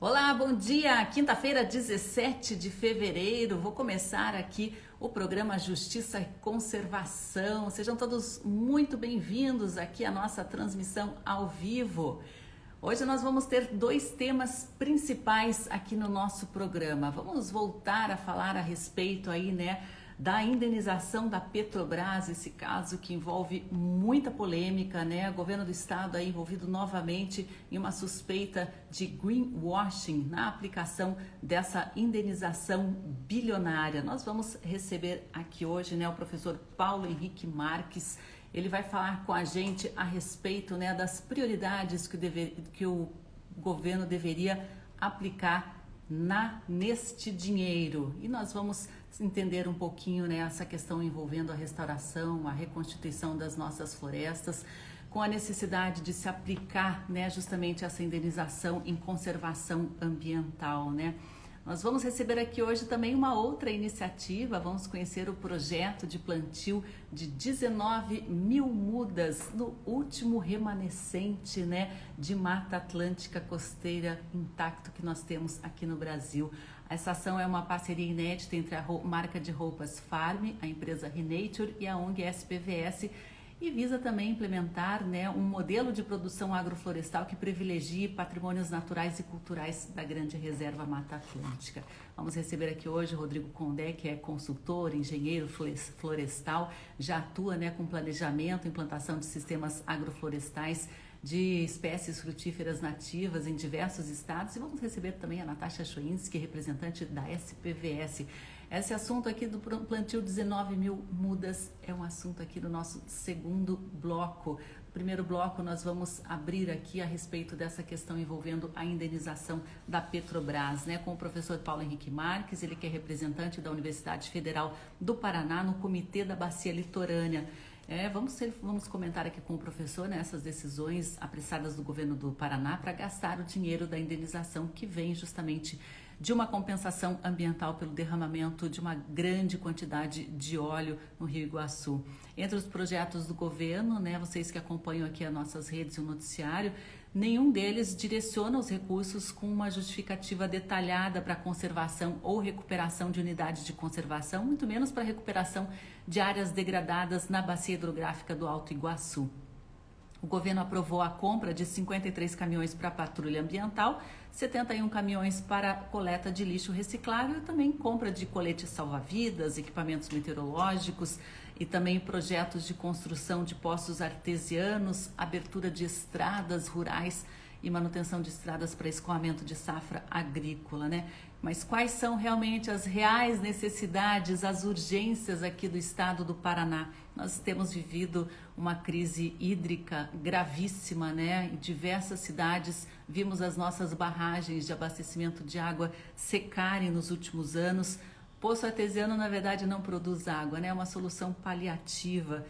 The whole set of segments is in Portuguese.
Olá, bom dia! Quinta-feira, 17 de fevereiro, vou começar aqui o programa Justiça e Conservação. Sejam todos muito bem-vindos aqui à nossa transmissão ao vivo. Hoje nós vamos ter dois temas principais aqui no nosso programa. Vamos voltar a falar a respeito aí, né, da indenização da Petrobras, esse caso que envolve muita polêmica, né? O governo do estado aí envolvido novamente em uma suspeita de greenwashing na aplicação dessa indenização bilionária. Nós vamos receber aqui hoje, né, o professor Paulo Henrique Marques. Ele vai falar com a gente a respeito, né, das prioridades que o, que o governo deveria aplicar na neste dinheiro. E nós vamos entender um pouquinho né, essa questão envolvendo a restauração, a reconstituição das nossas florestas, com a necessidade de se aplicar né, justamente essa indenização em conservação ambiental, né? Nós vamos receber aqui hoje também uma outra iniciativa. Vamos conhecer o projeto de plantio de 19 mil mudas no último remanescente né, de Mata Atlântica Costeira intacto que nós temos aqui no Brasil. Essa ação é uma parceria inédita entre a marca de roupas Farm, a empresa Renature e a ONG SPVS e visa também implementar né, um modelo de produção agroflorestal que privilegie patrimônios naturais e culturais da grande reserva Mata Atlântica. Vamos receber aqui hoje Rodrigo Condé, que é consultor, engenheiro florestal, já atua né, com planejamento, implantação de sistemas agroflorestais de espécies frutíferas nativas em diversos estados. E vamos receber também a Natasha Choinski, representante da SPVS. Esse assunto aqui do plantio 19 mil mudas é um assunto aqui do nosso segundo bloco. Primeiro bloco, nós vamos abrir aqui a respeito dessa questão envolvendo a indenização da Petrobras, né, com o professor Paulo Henrique Marques, ele que é representante da Universidade Federal do Paraná no Comitê da Bacia Litorânea. É, vamos, ser, vamos comentar aqui com o professor né, essas decisões apressadas do governo do Paraná para gastar o dinheiro da indenização que vem justamente de uma compensação ambiental pelo derramamento de uma grande quantidade de óleo no Rio Iguaçu. Entre os projetos do governo, né, vocês que acompanham aqui as nossas redes e o noticiário, nenhum deles direciona os recursos com uma justificativa detalhada para conservação ou recuperação de unidades de conservação, muito menos para recuperação de áreas degradadas na bacia hidrográfica do Alto Iguaçu. O governo aprovou a compra de 53 caminhões para patrulha ambiental, 71 caminhões para coleta de lixo reciclável e também compra de coletes salva-vidas, equipamentos meteorológicos e também projetos de construção de poços artesianos, abertura de estradas rurais e manutenção de estradas para escoamento de safra agrícola, né? Mas quais são realmente as reais necessidades, as urgências aqui do estado do Paraná? Nós temos vivido uma crise hídrica gravíssima, né? Em diversas cidades vimos as nossas barragens de abastecimento de água secarem nos últimos anos. Poço artesiano, na verdade, não produz água, né? É uma solução paliativa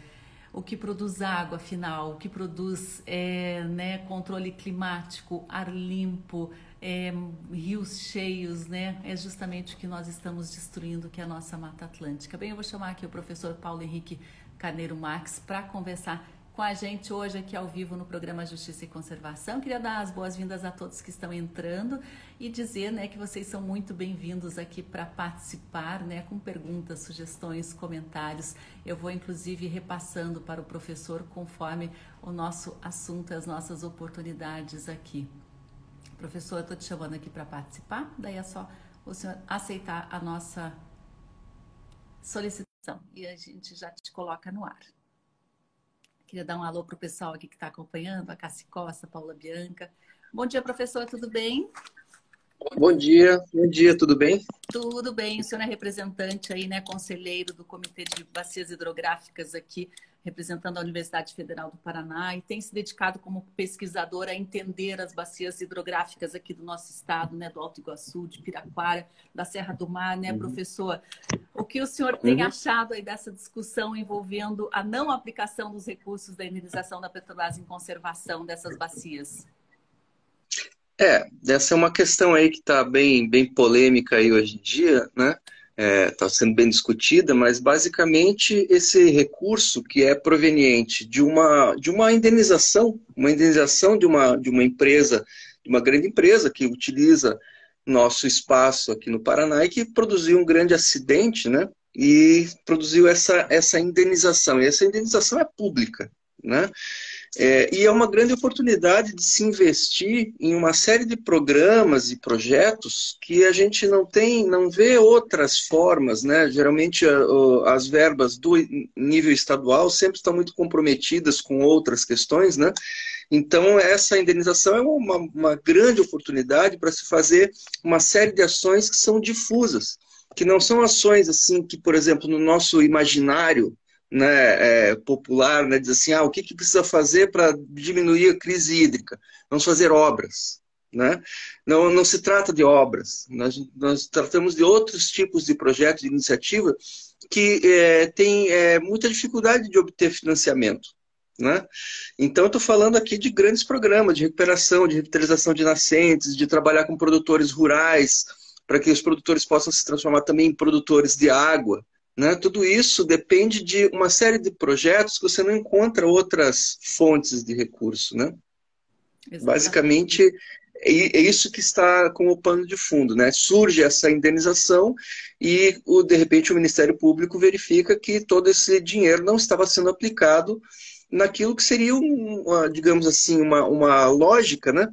o que produz água, afinal, o que produz é, né, controle climático, ar limpo, é, rios cheios, né? É justamente o que nós estamos destruindo, que é a nossa Mata Atlântica. Bem, eu vou chamar aqui o professor Paulo Henrique Carneiro Marques para conversar com a gente hoje aqui ao vivo no programa Justiça e Conservação. Queria dar as boas-vindas a todos que estão entrando e dizer né, que vocês são muito bem-vindos aqui para participar né, com perguntas, sugestões, comentários. Eu vou inclusive repassando para o professor conforme o nosso assunto, as nossas oportunidades aqui. Professor, estou te chamando aqui para participar, daí é só o senhor aceitar a nossa solicitação e a gente já te coloca no ar. Queria dar um alô para o pessoal aqui que está acompanhando, a Cassi Costa, Paula Bianca. Bom dia, professor, tudo bem? Bom dia, bom dia, tudo bem? Tudo bem, o senhor é representante aí, né, conselheiro do Comitê de Bacias Hidrográficas aqui, representando a Universidade Federal do Paraná e tem se dedicado como pesquisador a entender as bacias hidrográficas aqui do nosso estado, né, do Alto Iguaçu, de Piraquara, da Serra do Mar, né, uhum. professor? O que o senhor tem uhum. achado aí dessa discussão envolvendo a não aplicação dos recursos da indenização da Petrobras em conservação dessas bacias? É, essa é uma questão aí que está bem, bem polêmica aí hoje em dia, né? Está é, sendo bem discutida, mas basicamente esse recurso que é proveniente de uma, de uma indenização, uma indenização de uma, de uma empresa de uma grande empresa que utiliza nosso espaço aqui no Paraná e que produziu um grande acidente, né? E produziu essa, essa indenização. E essa indenização é pública, né? É, e é uma grande oportunidade de se investir em uma série de programas e projetos que a gente não tem, não vê outras formas, né? Geralmente as verbas do nível estadual sempre estão muito comprometidas com outras questões, né? Então, essa indenização é uma, uma grande oportunidade para se fazer uma série de ações que são difusas, que não são ações assim que, por exemplo, no nosso imaginário né, é, popular, né, diz assim, ah, o que, que precisa fazer para diminuir a crise hídrica? Vamos fazer obras. Né? Não, não se trata de obras, nós, nós tratamos de outros tipos de projetos, de iniciativa que é, têm é, muita dificuldade de obter financiamento. Né? Então, estou falando aqui de grandes programas de recuperação, de revitalização de nascentes, de trabalhar com produtores rurais, para que os produtores possam se transformar também em produtores de água. Né? Tudo isso depende de uma série de projetos que você não encontra outras fontes de recurso. Né? Basicamente, é, é isso que está como pano de fundo. Né? Surge essa indenização e, de repente, o Ministério Público verifica que todo esse dinheiro não estava sendo aplicado naquilo que seria, uma, digamos assim, uma, uma lógica, né?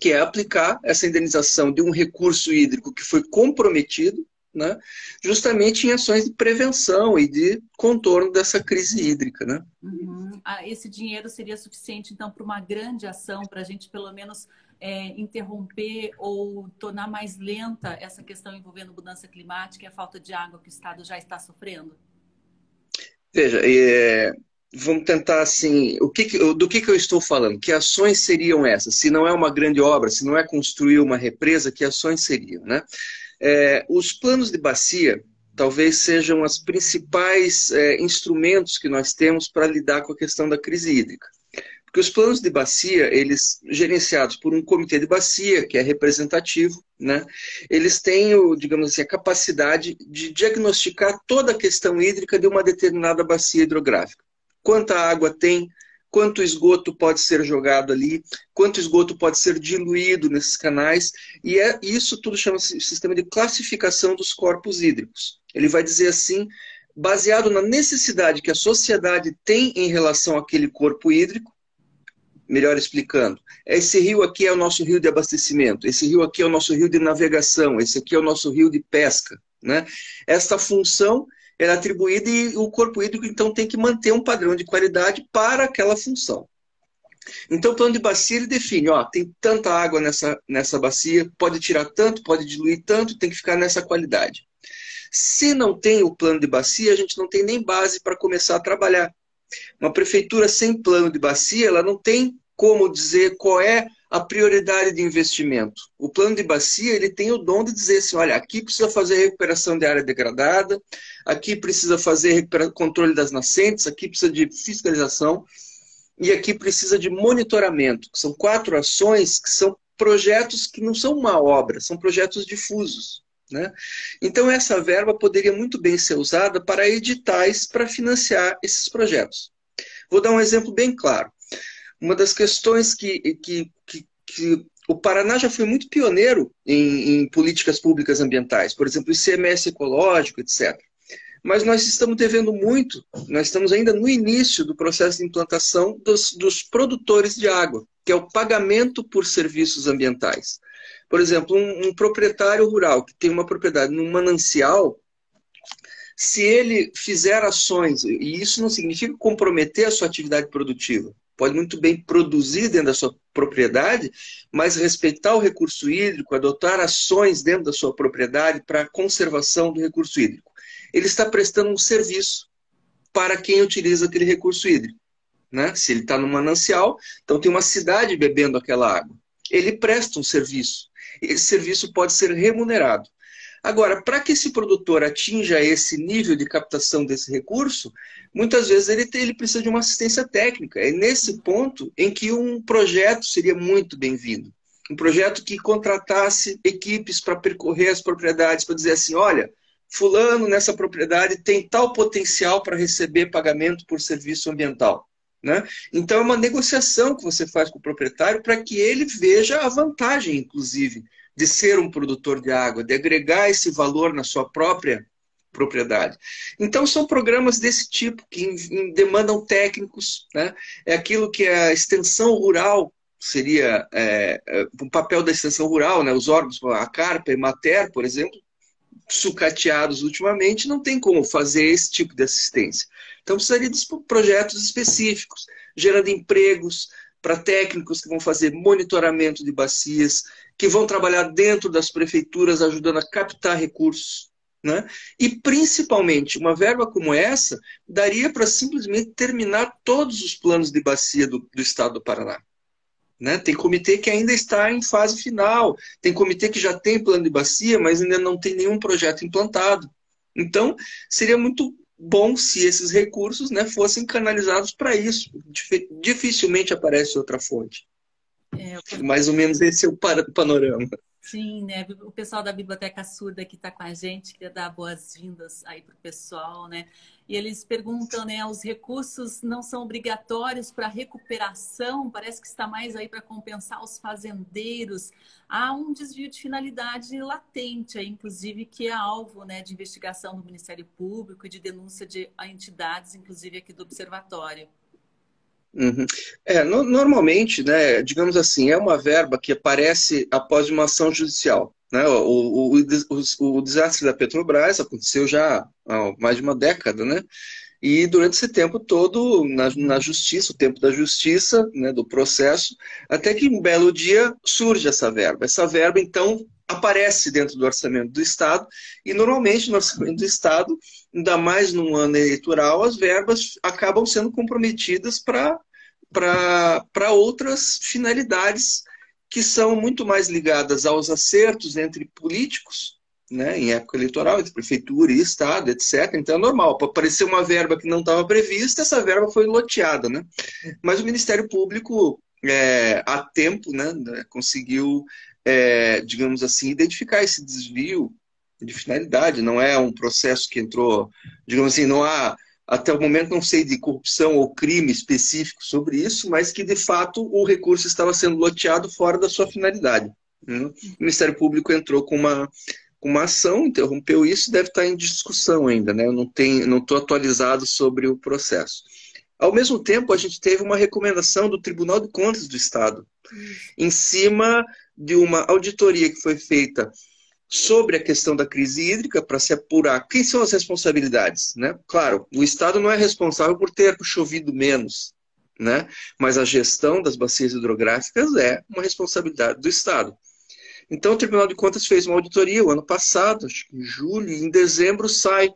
que é aplicar essa indenização de um recurso hídrico que foi comprometido, né? justamente em ações de prevenção e de contorno dessa crise hídrica. Né? Uhum. Ah, esse dinheiro seria suficiente, então, para uma grande ação, para a gente, pelo menos, é, interromper ou tornar mais lenta essa questão envolvendo mudança climática e a falta de água que o Estado já está sofrendo? Veja, é, vamos tentar assim, o que, do que, que eu estou falando? Que ações seriam essas? Se não é uma grande obra, se não é construir uma represa, que ações seriam? Né? É, os planos de bacia talvez sejam os principais é, instrumentos que nós temos para lidar com a questão da crise hídrica. Porque os planos de bacia, eles gerenciados por um comitê de bacia, que é representativo, né? Eles têm, o, digamos assim, a capacidade de diagnosticar toda a questão hídrica de uma determinada bacia hidrográfica quanta água tem, quanto esgoto pode ser jogado ali, quanto esgoto pode ser diluído nesses canais, e é isso tudo chama-se sistema de classificação dos corpos hídricos. Ele vai dizer assim, baseado na necessidade que a sociedade tem em relação àquele corpo hídrico, melhor explicando, esse rio aqui é o nosso rio de abastecimento, esse rio aqui é o nosso rio de navegação, esse aqui é o nosso rio de pesca, né? Esta função é atribuída e o corpo hídrico, então, tem que manter um padrão de qualidade para aquela função. Então, o plano de bacia ele define, ó, tem tanta água nessa, nessa bacia, pode tirar tanto, pode diluir tanto, tem que ficar nessa qualidade. Se não tem o plano de bacia, a gente não tem nem base para começar a trabalhar. Uma prefeitura sem plano de bacia, ela não tem como dizer qual é a prioridade de investimento. O plano de bacia ele tem o dom de dizer assim, olha, aqui precisa fazer recuperação de área degradada, aqui precisa fazer controle das nascentes, aqui precisa de fiscalização e aqui precisa de monitoramento. São quatro ações que são projetos que não são uma obra, são projetos difusos. Né? Então, essa verba poderia muito bem ser usada para editais para financiar esses projetos. Vou dar um exemplo bem claro. Uma das questões que, que, que, que o Paraná já foi muito pioneiro em, em, políticas públicas ambientais, por exemplo, ICMS ecológico, etc. Mas nós estamos devendo muito, nós estamos ainda no início do processo de implantação dos, dos produtores de água, que é o pagamento por serviços ambientais. Por exemplo, um, um proprietário rural que tem uma propriedade num manancial, se ele fizer ações, e isso não significa comprometer a sua atividade produtiva, pode muito bem produzir dentro da sua propriedade, mas respeitar o recurso hídrico, adotar ações dentro da sua propriedade para a conservação do recurso hídrico. Ele está prestando um serviço para quem utiliza aquele recurso hídrico. Né? Se ele está no manancial, então tem uma cidade bebendo aquela água. Ele presta um serviço. Esse serviço pode ser remunerado. Agora, para que esse produtor atinja esse nível de captação desse recurso, muitas vezes ele, ele precisa de uma assistência técnica. É nesse ponto em que um projeto seria muito bem-vindo. Um projeto que contratasse equipes para percorrer as propriedades, para dizer assim: olha, Fulano nessa propriedade tem tal potencial para receber pagamento por serviço ambiental. Né? Então, é uma negociação que você faz com o proprietário para que ele veja a vantagem, inclusive, de ser um produtor de água, de agregar esse valor na sua própria propriedade. Então, são programas desse tipo, que demandam técnicos, né? é aquilo que a extensão rural seria é, é, o papel da extensão rural, né? os órgãos, a Carpa e Mater, por exemplo, sucateados ultimamente, não tem como fazer esse tipo de assistência. Então, precisaria de projetos específicos, gerando empregos para técnicos que vão fazer monitoramento de bacias, que vão trabalhar dentro das prefeituras, ajudando a captar recursos. Né? E, principalmente, uma verba como essa daria para simplesmente terminar todos os planos de bacia do, do estado do Paraná. Né? Tem comitê que ainda está em fase final, tem comitê que já tem plano de bacia, mas ainda não tem nenhum projeto implantado. Então, seria muito bom se esses recursos né, fossem canalizados para isso. Dificilmente aparece outra fonte. É, Mais ou menos esse é o panorama. Sim, né? O pessoal da Biblioteca Surda que está com a gente, queria dar boas-vindas aí para o pessoal, né? E eles perguntam, né? Os recursos não são obrigatórios para recuperação, parece que está mais aí para compensar os fazendeiros. Há um desvio de finalidade latente, aí, inclusive, que é alvo né, de investigação do Ministério Público e de denúncia de entidades, inclusive aqui do Observatório. Uhum. É, no, normalmente, né, digamos assim, é uma verba que aparece após uma ação judicial. Né? O, o, o, o, desastre da Petrobras aconteceu já há mais de uma década, né? E durante esse tempo todo, na, na justiça, o tempo da justiça, né, do processo, até que um belo dia surge essa verba. Essa verba, então, aparece dentro do orçamento do Estado, e normalmente no orçamento do Estado, ainda mais num ano eleitoral, as verbas acabam sendo comprometidas para outras finalidades que são muito mais ligadas aos acertos entre políticos, né, em época eleitoral, entre prefeitura e Estado, etc. Então é normal, para aparecer uma verba que não estava prevista, essa verba foi loteada. Né? Mas o Ministério Público, é, há tempo, né, conseguiu é, digamos assim, identificar esse desvio de finalidade. Não é um processo que entrou, digamos assim, não há, até o momento não sei de corrupção ou crime específico sobre isso, mas que de fato o recurso estava sendo loteado fora da sua finalidade. Né? O Ministério Público entrou com uma, com uma ação, interrompeu isso, deve estar em discussão ainda, né? Eu não tenho, não estou atualizado sobre o processo. Ao mesmo tempo, a gente teve uma recomendação do Tribunal de Contas do Estado, em cima de uma auditoria que foi feita sobre a questão da crise hídrica para se apurar quem são as responsabilidades, né? Claro, o Estado não é responsável por ter chovido menos, né? Mas a gestão das bacias hidrográficas é uma responsabilidade do Estado. Então o Tribunal de Contas fez uma auditoria o ano passado, acho que em julho, e em dezembro sai,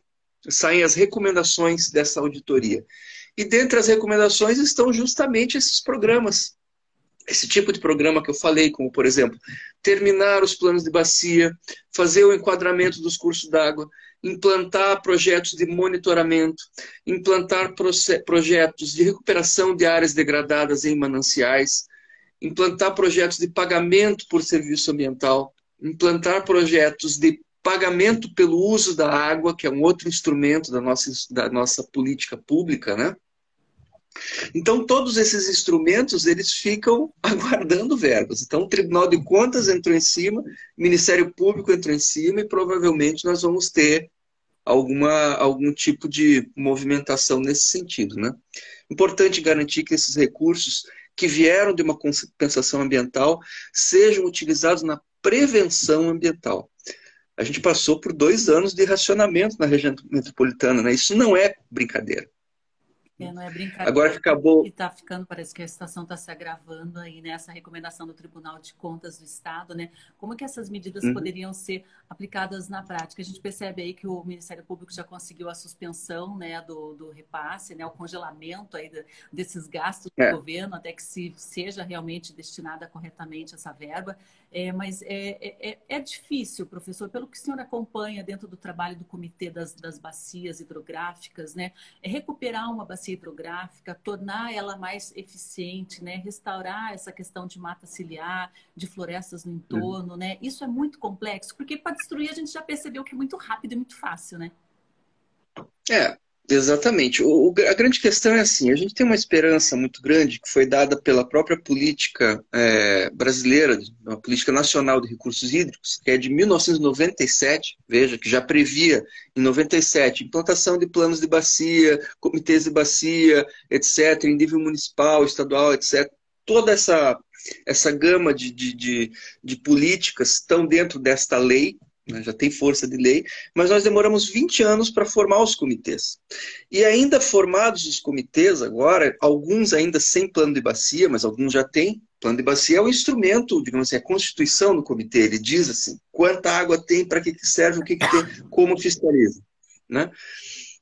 saem as recomendações dessa auditoria. E dentre as recomendações estão justamente esses programas esse tipo de programa que eu falei, como por exemplo, terminar os planos de bacia, fazer o enquadramento dos cursos d'água, implantar projetos de monitoramento, implantar projetos de recuperação de áreas degradadas em mananciais, implantar projetos de pagamento por serviço ambiental, implantar projetos de pagamento pelo uso da água, que é um outro instrumento da nossa, da nossa política pública, né? Então, todos esses instrumentos, eles ficam aguardando verbas. Então, o Tribunal de Contas entrou em cima, o Ministério Público entrou em cima e provavelmente nós vamos ter alguma, algum tipo de movimentação nesse sentido. Né? Importante garantir que esses recursos que vieram de uma compensação ambiental sejam utilizados na prevenção ambiental. A gente passou por dois anos de racionamento na região metropolitana, né? Isso não é brincadeira. É, não é brincadeira. Agora que acabou. E está ficando, parece que a situação está se agravando aí, né? Essa recomendação do Tribunal de Contas do Estado, né? Como que essas medidas uhum. poderiam ser aplicadas na prática? A gente percebe aí que o Ministério Público já conseguiu a suspensão, né, do, do repasse, né, o congelamento aí de, desses gastos do é. governo, até que se seja realmente destinada corretamente essa verba. É, mas é, é, é, é, difícil, professor, pelo que o senhor acompanha dentro do trabalho do Comitê das, das Bacias Hidrográficas, né? É recuperar uma bacia hidrográfica, tornar ela mais eficiente, né? Restaurar essa questão de mata ciliar, de florestas no entorno, uhum. né? Isso é muito complexo, porque para destruir a gente já percebeu que é muito rápido e muito fácil, né? É, Exatamente. O, a grande questão é assim: a gente tem uma esperança muito grande que foi dada pela própria política é, brasileira, a política nacional de recursos hídricos, que é de 1997, veja, que já previa em 97 implantação de planos de bacia, comitês de bacia, etc., em nível municipal, estadual, etc. Toda essa, essa gama de, de, de, de políticas estão dentro desta lei, né, já tem força de lei, mas nós demoramos 20 anos para formar os comitês. E ainda formados os comitês agora, alguns ainda sem plano de bacia, mas alguns já têm. Plano de bacia é o instrumento, digamos assim, a constituição do comitê. Ele diz assim, quanta água tem, para que, que serve, o que, que tem, como fiscaliza. Né?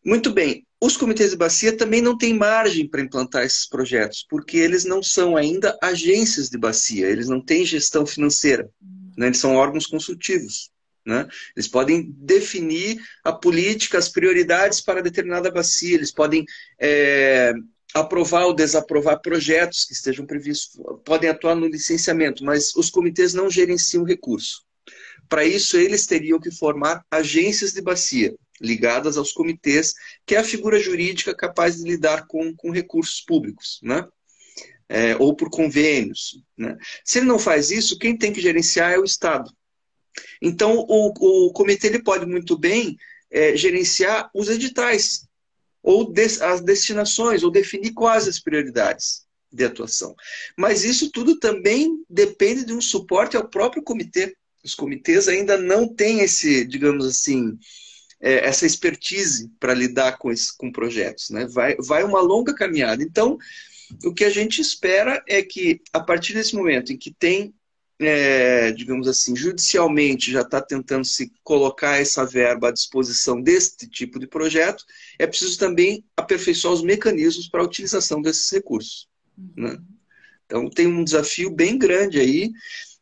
Muito bem, os comitês de bacia também não têm margem para implantar esses projetos, porque eles não são ainda agências de bacia, eles não têm gestão financeira, né? eles são órgãos consultivos. Né? Eles podem definir a política, as prioridades para determinada bacia, eles podem é, aprovar ou desaprovar projetos que estejam previstos, podem atuar no licenciamento, mas os comitês não gerenciam recurso. Para isso, eles teriam que formar agências de bacia, ligadas aos comitês, que é a figura jurídica capaz de lidar com, com recursos públicos, né? É, ou por convênios. Né? Se ele não faz isso, quem tem que gerenciar é o Estado. Então, o, o comitê ele pode muito bem é, gerenciar os editais, ou des, as destinações, ou definir quais as prioridades de atuação. Mas isso tudo também depende de um suporte ao próprio comitê. Os comitês ainda não têm esse, digamos assim, é, essa expertise para lidar com, esse, com projetos. Né? Vai, vai uma longa caminhada. Então, o que a gente espera é que, a partir desse momento em que tem é, digamos assim, judicialmente já está tentando se colocar essa verba à disposição deste tipo de projeto, é preciso também aperfeiçoar os mecanismos para a utilização desses recursos. Uhum. Né? Então tem um desafio bem grande aí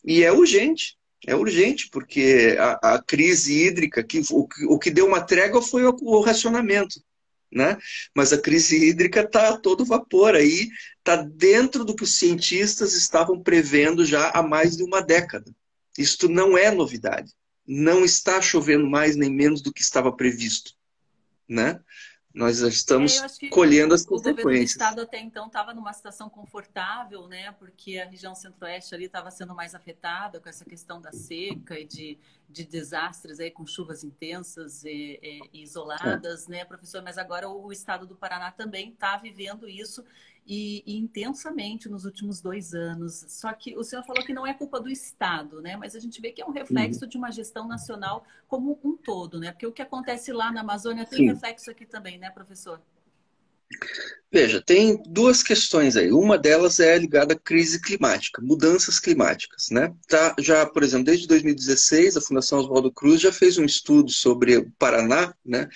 e é urgente. É urgente, porque a, a crise hídrica, que, o, o que deu uma trégua foi o, o racionamento né? Mas a crise hídrica está a todo vapor aí, está dentro do que os cientistas estavam prevendo já há mais de uma década. Isto não é novidade. Não está chovendo mais nem menos do que estava previsto, né? Nós já estamos é, colhendo as consequências. O estado até então estava numa situação confortável, né? Porque a região centro-oeste ali estava sendo mais afetada com essa questão da seca e de, de desastres aí com chuvas intensas e, e isoladas, é. né, professor? Mas agora o estado do Paraná também está vivendo isso e, e, intensamente nos últimos dois anos. Só que o senhor falou que não é culpa do Estado, né? Mas a gente vê que é um reflexo uhum. de uma gestão nacional como um todo, né? Porque o que acontece lá na Amazônia tem Sim. reflexo aqui também, né, professor? Veja, tem duas questões aí. Uma delas é ligada à crise climática, mudanças climáticas, né? Tá, já, por exemplo, desde 2016, a Fundação Oswaldo Cruz já fez um estudo sobre o Paraná, né?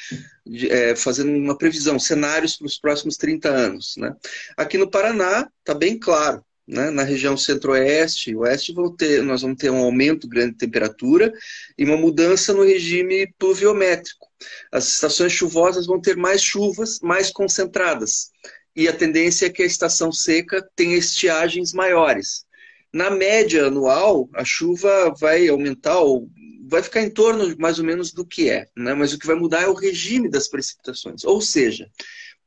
De, é, fazendo uma previsão, cenários para os próximos 30 anos, né? Aqui no Paraná está bem claro, né? Na região centro-oeste e oeste vão ter, nós vamos ter um aumento grande de temperatura e uma mudança no regime pluviométrico. As estações chuvosas vão ter mais chuvas, mais concentradas. E a tendência é que a estação seca tenha estiagens maiores. Na média anual, a chuva vai aumentar, ou vai ficar em torno mais ou menos do que é, né? mas o que vai mudar é o regime das precipitações. Ou seja,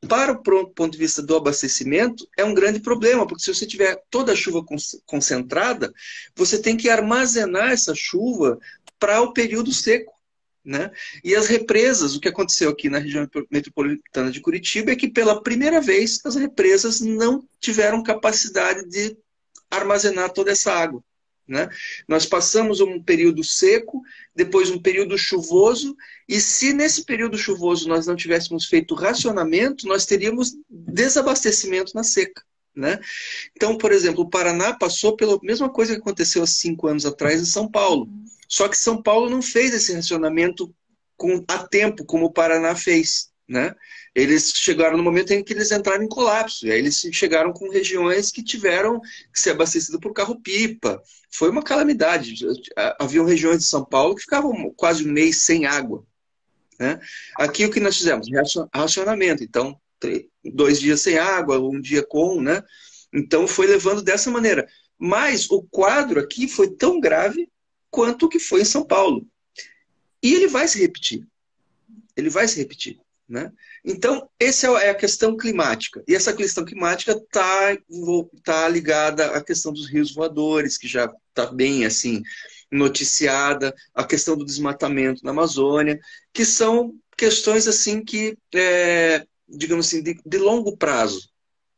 para o ponto de vista do abastecimento, é um grande problema, porque se você tiver toda a chuva concentrada, você tem que armazenar essa chuva para o período seco. Né? E as represas, o que aconteceu aqui na região metropolitana de Curitiba é que pela primeira vez as represas não tiveram capacidade de armazenar toda essa água. Né? Nós passamos um período seco, depois um período chuvoso, e se nesse período chuvoso nós não tivéssemos feito racionamento, nós teríamos desabastecimento na seca. Né? Então, por exemplo, o Paraná passou pela mesma coisa que aconteceu há cinco anos atrás em São Paulo. Só que São Paulo não fez esse racionamento com, a tempo, como o Paraná fez. Né? Eles chegaram no momento em que eles entraram em colapso. E aí eles chegaram com regiões que tiveram que ser abastecidas por carro-pipa. Foi uma calamidade. Haviam regiões de São Paulo que ficavam quase um mês sem água. Né? Aqui o que nós fizemos? Racionamento. Então, dois dias sem água, um dia com, né? Então foi levando dessa maneira. Mas o quadro aqui foi tão grave quanto o que foi em São Paulo. E ele vai se repetir. Ele vai se repetir. Né? Então, essa é a questão climática. E essa questão climática está tá ligada à questão dos rios voadores, que já está bem assim noticiada, a questão do desmatamento na Amazônia, que são questões assim que, é, digamos assim, de, de longo prazo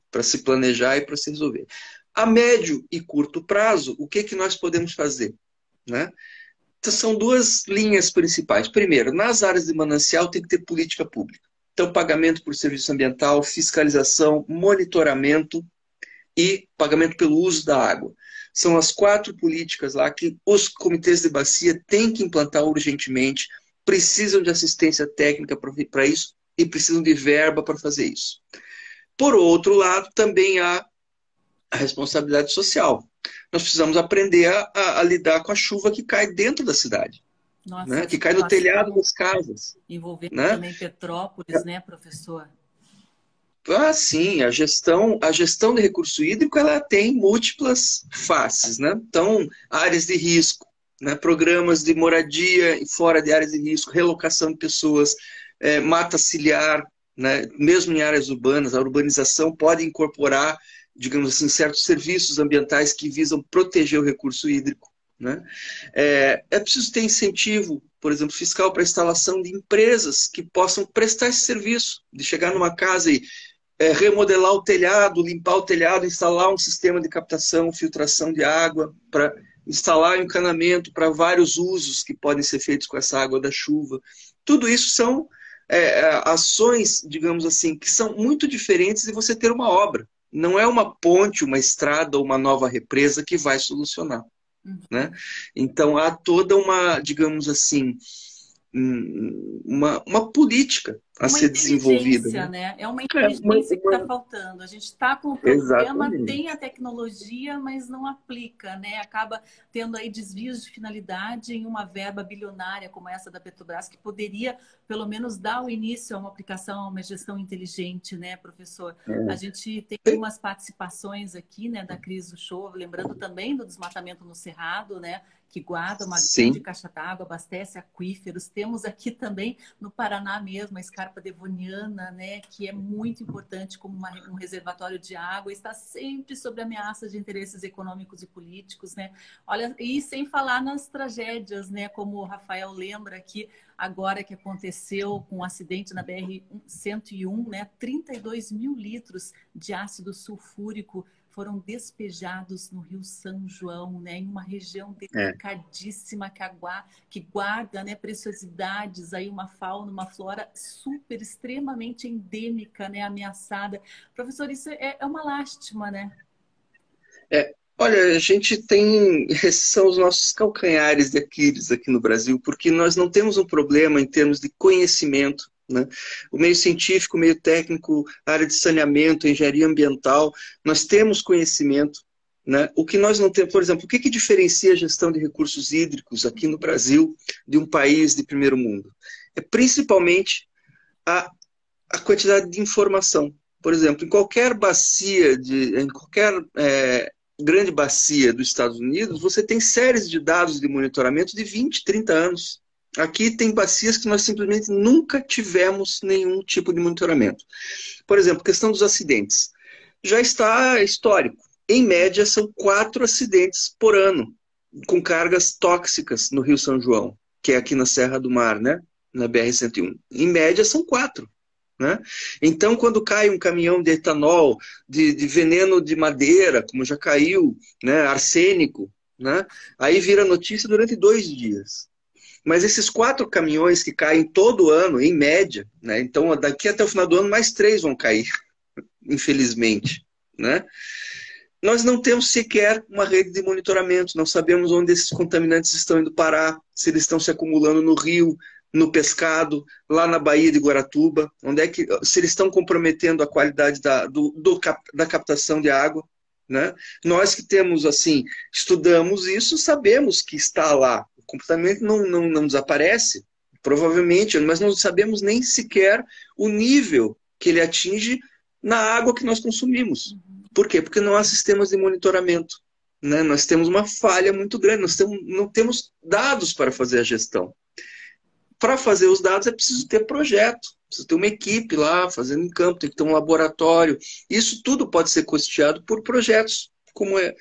para se planejar e para se resolver. A médio e curto prazo, o que, que nós podemos fazer? Né? Então, são duas linhas principais. Primeiro, nas áreas de manancial tem que ter política pública. Então, pagamento por serviço ambiental, fiscalização, monitoramento e pagamento pelo uso da água. São as quatro políticas lá que os comitês de bacia têm que implantar urgentemente, precisam de assistência técnica para isso e precisam de verba para fazer isso. Por outro lado, também há a responsabilidade social. Nós precisamos aprender a, a, a lidar com a chuva que cai dentro da cidade. Nossa, né? que cai no telhado das casas. Envolvendo né? também Petrópolis, né, professor? Ah, sim, a gestão, a gestão de recurso hídrico ela tem múltiplas faces, né? Então, áreas de risco, né? programas de moradia fora de áreas de risco, relocação de pessoas, é, mata ciliar, né? mesmo em áreas urbanas, a urbanização pode incorporar, digamos assim, certos serviços ambientais que visam proteger o recurso hídrico. Né? É, é preciso ter incentivo, por exemplo, fiscal para instalação de empresas que possam prestar esse serviço, de chegar numa casa e é, remodelar o telhado, limpar o telhado, instalar um sistema de captação, filtração de água, para instalar encanamento para vários usos que podem ser feitos com essa água da chuva. Tudo isso são é, é, ações, digamos assim, que são muito diferentes de você ter uma obra. Não é uma ponte, uma estrada ou uma nova represa que vai solucionar. Uhum. Né? Então há toda uma, digamos assim, uma, uma política a uma ser desenvolvida. Né? né? É uma inteligência é, uma, que está faltando. A gente está com o problema, Exatamente. tem a tecnologia, mas não aplica, né? Acaba tendo aí desvios de finalidade em uma verba bilionária como essa da Petrobras, que poderia, pelo menos, dar o início a uma aplicação, a uma gestão inteligente, né, professor? É. A gente tem umas participações aqui, né, da crise do show, lembrando também do desmatamento no Cerrado, né? que guarda uma Sim. grande caixa d'água, abastece aquíferos. Temos aqui também no Paraná mesmo a escarpa devoniana, né, que é muito importante como uma, um reservatório de água, está sempre sob ameaça de interesses econômicos e políticos, né? Olha, e sem falar nas tragédias, né, como o Rafael lembra aqui agora que aconteceu com o um acidente na BR 101, né, 32 mil litros de ácido sulfúrico foram despejados no Rio São João, né, em uma região é. delicadíssima aguarda, que guarda né, preciosidades, aí uma fauna, uma flora super, extremamente endêmica, né, ameaçada. Professor, isso é, é uma lástima, né? É, olha, a gente tem, esses são os nossos calcanhares de Aquiles aqui no Brasil, porque nós não temos um problema em termos de conhecimento né? O meio científico, o meio técnico, área de saneamento, engenharia ambiental, nós temos conhecimento. Né? O que nós não temos, por exemplo, o que, que diferencia a gestão de recursos hídricos aqui no Brasil de um país de primeiro mundo? É principalmente a, a quantidade de informação. Por exemplo, em qualquer bacia, de, em qualquer é, grande bacia dos Estados Unidos, você tem séries de dados de monitoramento de 20, 30 anos. Aqui tem bacias que nós simplesmente nunca tivemos nenhum tipo de monitoramento. Por exemplo, questão dos acidentes. Já está histórico. Em média, são quatro acidentes por ano com cargas tóxicas no Rio São João, que é aqui na Serra do Mar, né? na BR-101. Em média, são quatro. Né? Então, quando cai um caminhão de etanol, de, de veneno de madeira, como já caiu, né? arsênico, né? aí vira notícia durante dois dias. Mas esses quatro caminhões que caem todo ano, em média, né? então daqui até o final do ano, mais três vão cair, infelizmente. Né? Nós não temos sequer uma rede de monitoramento, não sabemos onde esses contaminantes estão indo parar, se eles estão se acumulando no rio, no pescado, lá na Baía de Guaratuba, onde é que, se eles estão comprometendo a qualidade da, do, do, da captação de água. Né? Nós que temos, assim, estudamos isso, sabemos que está lá, o comportamento não, não, não desaparece, provavelmente, mas não sabemos nem sequer o nível que ele atinge na água que nós consumimos. Por quê? Porque não há sistemas de monitoramento. Né? Nós temos uma falha muito grande, nós temos, não temos dados para fazer a gestão. para fazer os dados é preciso ter projeto, precisa ter uma equipe lá fazendo em campo, tem que ter um laboratório. Isso tudo pode ser custeado por projetos como é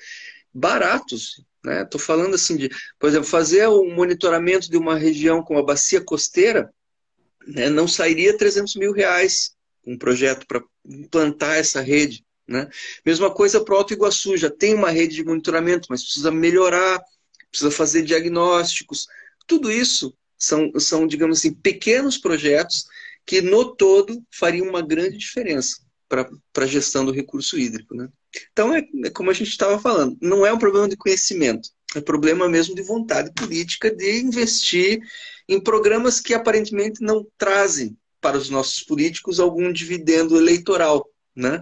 baratos. Estou né? falando assim de, por exemplo, fazer o um monitoramento de uma região com a bacia costeira né, não sairia 300 mil reais um projeto para implantar essa rede. Né? Mesma coisa para o Alto Iguaçu, já tem uma rede de monitoramento, mas precisa melhorar, precisa fazer diagnósticos. Tudo isso são, são digamos assim, pequenos projetos que no todo fariam uma grande diferença para a gestão do recurso hídrico. Né? Então, é, é como a gente estava falando, não é um problema de conhecimento, é problema mesmo de vontade política de investir em programas que aparentemente não trazem para os nossos políticos algum dividendo eleitoral. Né?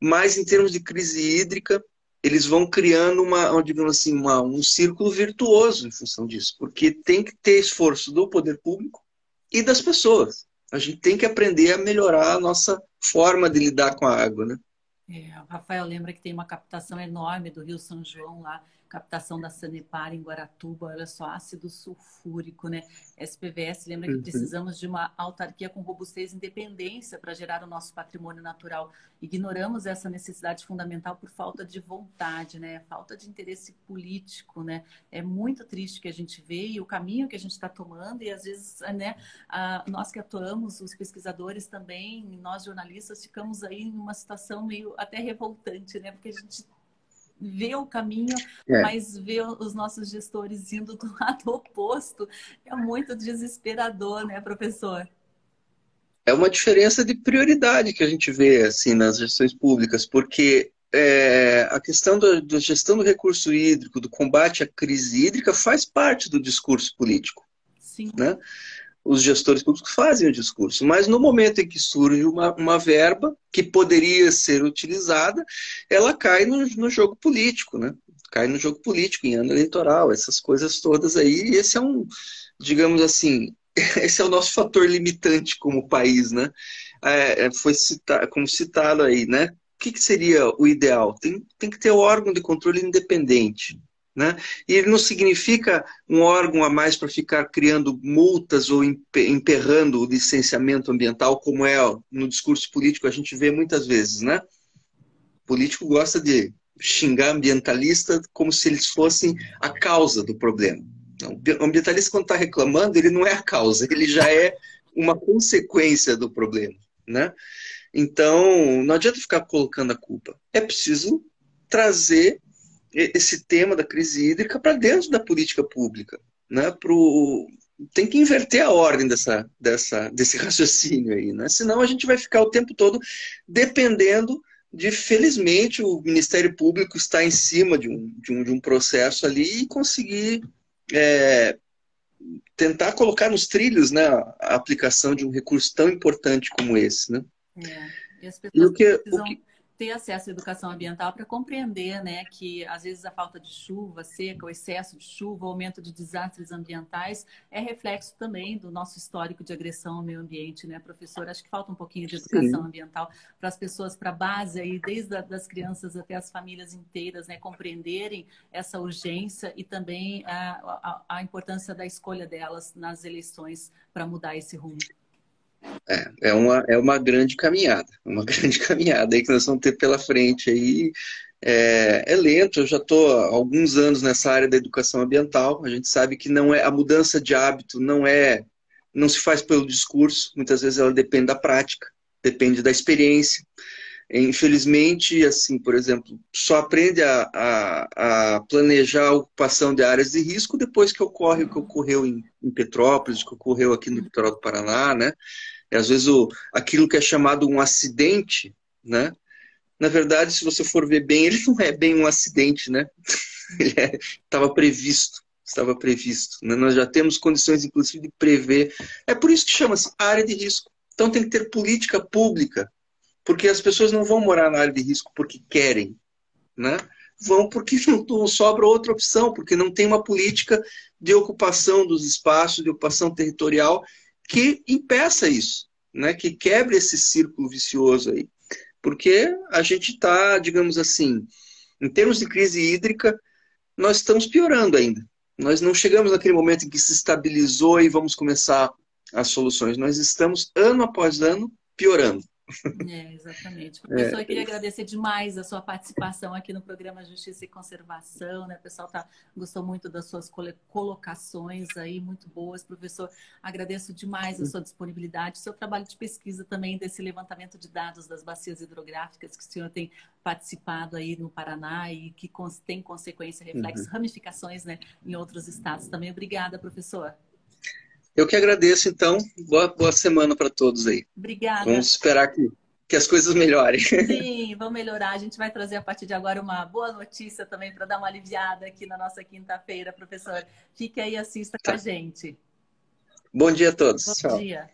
Mas, em termos de crise hídrica, eles vão criando uma, digamos assim, uma, um círculo virtuoso em função disso, porque tem que ter esforço do poder público e das pessoas. A gente tem que aprender a melhorar a nossa forma de lidar com a água, né? É, o Rafael lembra que tem uma captação enorme do Rio São João lá captação da Sanepar em Guaratuba, olha só, ácido sulfúrico, né? SPVS lembra que uhum. precisamos de uma autarquia com robustez e independência para gerar o nosso patrimônio natural. Ignoramos essa necessidade fundamental por falta de vontade, né? Falta de interesse político, né? É muito triste que a gente vê e o caminho que a gente está tomando e às vezes, né? nós que atuamos, os pesquisadores também, nós jornalistas, ficamos aí em uma situação meio até revoltante, né? Porque a gente vê o caminho, é. mas ver os nossos gestores indo do lado oposto é muito desesperador, né, professor? É uma diferença de prioridade que a gente vê assim nas gestões públicas, porque é, a questão da, gestão do recurso hídrico, do combate à crise hídrica, faz parte do discurso político. Sim. Né? Os gestores públicos fazem o discurso, mas no momento em que surge uma, uma verba que poderia ser utilizada, ela cai no, no jogo político, né? Cai no jogo político, em ano eleitoral, essas coisas todas aí. E esse é um, digamos assim, esse é o nosso fator limitante como país, né? É, é foi citado, como citado aí, né? O que, que seria o ideal? Tem, tem que ter o órgão de controle independente. Né? E ele não significa um órgão a mais para ficar criando multas ou emperrando o licenciamento ambiental, como é no discurso político, a gente vê muitas vezes. Né? O político gosta de xingar ambientalista como se eles fossem a causa do problema. o ambientalista, quando está reclamando, ele não é a causa, ele já é uma consequência do problema. Né? Então, não adianta ficar colocando a culpa. É preciso trazer esse tema da crise hídrica para dentro da política pública. Né? Pro, tem que inverter a ordem dessa, dessa, desse raciocínio aí, né? senão a gente vai ficar o tempo todo dependendo de, felizmente, o Ministério Público estar em cima de um, de um, de um processo ali e conseguir é, tentar colocar nos trilhos né, a aplicação de um recurso tão importante como esse. Né? É. E as pessoas e o que, precisam... o que ter acesso à educação ambiental para compreender né, que, às vezes, a falta de chuva, seca, o excesso de chuva, o aumento de desastres ambientais é reflexo também do nosso histórico de agressão ao meio ambiente, né, professor? Acho que falta um pouquinho de educação Sim. ambiental para as pessoas, para a base aí, desde a, das crianças até as famílias inteiras, né, compreenderem essa urgência e também a, a, a importância da escolha delas nas eleições para mudar esse rumo. É, é, uma, é uma grande caminhada, uma grande caminhada aí que nós vamos ter pela frente aí. É, é lento, eu já estou há alguns anos nessa área da educação ambiental. A gente sabe que não é a mudança de hábito não é não se faz pelo discurso, muitas vezes ela depende da prática, depende da experiência. Infelizmente, assim, por exemplo, só aprende a, a, a, planejar a ocupação de áreas de risco depois que ocorre o que ocorreu em, em Petrópolis, que ocorreu aqui no litoral do Paraná, né? E, às vezes o, aquilo que é chamado um acidente, né? Na verdade, se você for ver bem, ele não é bem um acidente, né? Ele estava é, previsto, estava previsto. Né? Nós já temos condições, inclusive, de prever. É por isso que chama-se área de risco. Então tem que ter política pública porque as pessoas não vão morar na área de risco porque querem, né? Vão porque não, sobra outra opção, porque não tem uma política de ocupação dos espaços, de ocupação territorial que impeça isso, né? Que quebre esse círculo vicioso aí. Porque a gente está, digamos assim, em termos de crise hídrica, nós estamos piorando ainda. Nós não chegamos naquele momento em que se estabilizou e vamos começar as soluções. Nós estamos, ano após ano, piorando. É, exatamente. Professor, é, eu queria agradecer demais a sua participação aqui no programa Justiça e Conservação, né? O pessoal tá, gostou muito das suas colocações aí, muito boas. Professor, agradeço demais a sua disponibilidade, o seu trabalho de pesquisa também desse levantamento de dados das bacias hidrográficas que o senhor tem participado aí no Paraná e que tem consequência, reflexo, uhum. ramificações né, em outros estados também. Obrigada, professor. Eu que agradeço, então. Boa, boa semana para todos aí. Obrigada. Vamos esperar que, que as coisas melhorem. Sim, vão melhorar. A gente vai trazer a partir de agora uma boa notícia também para dar uma aliviada aqui na nossa quinta-feira, professor. Fique aí e assista tá. com a gente. Bom dia a todos. Bom Tchau. dia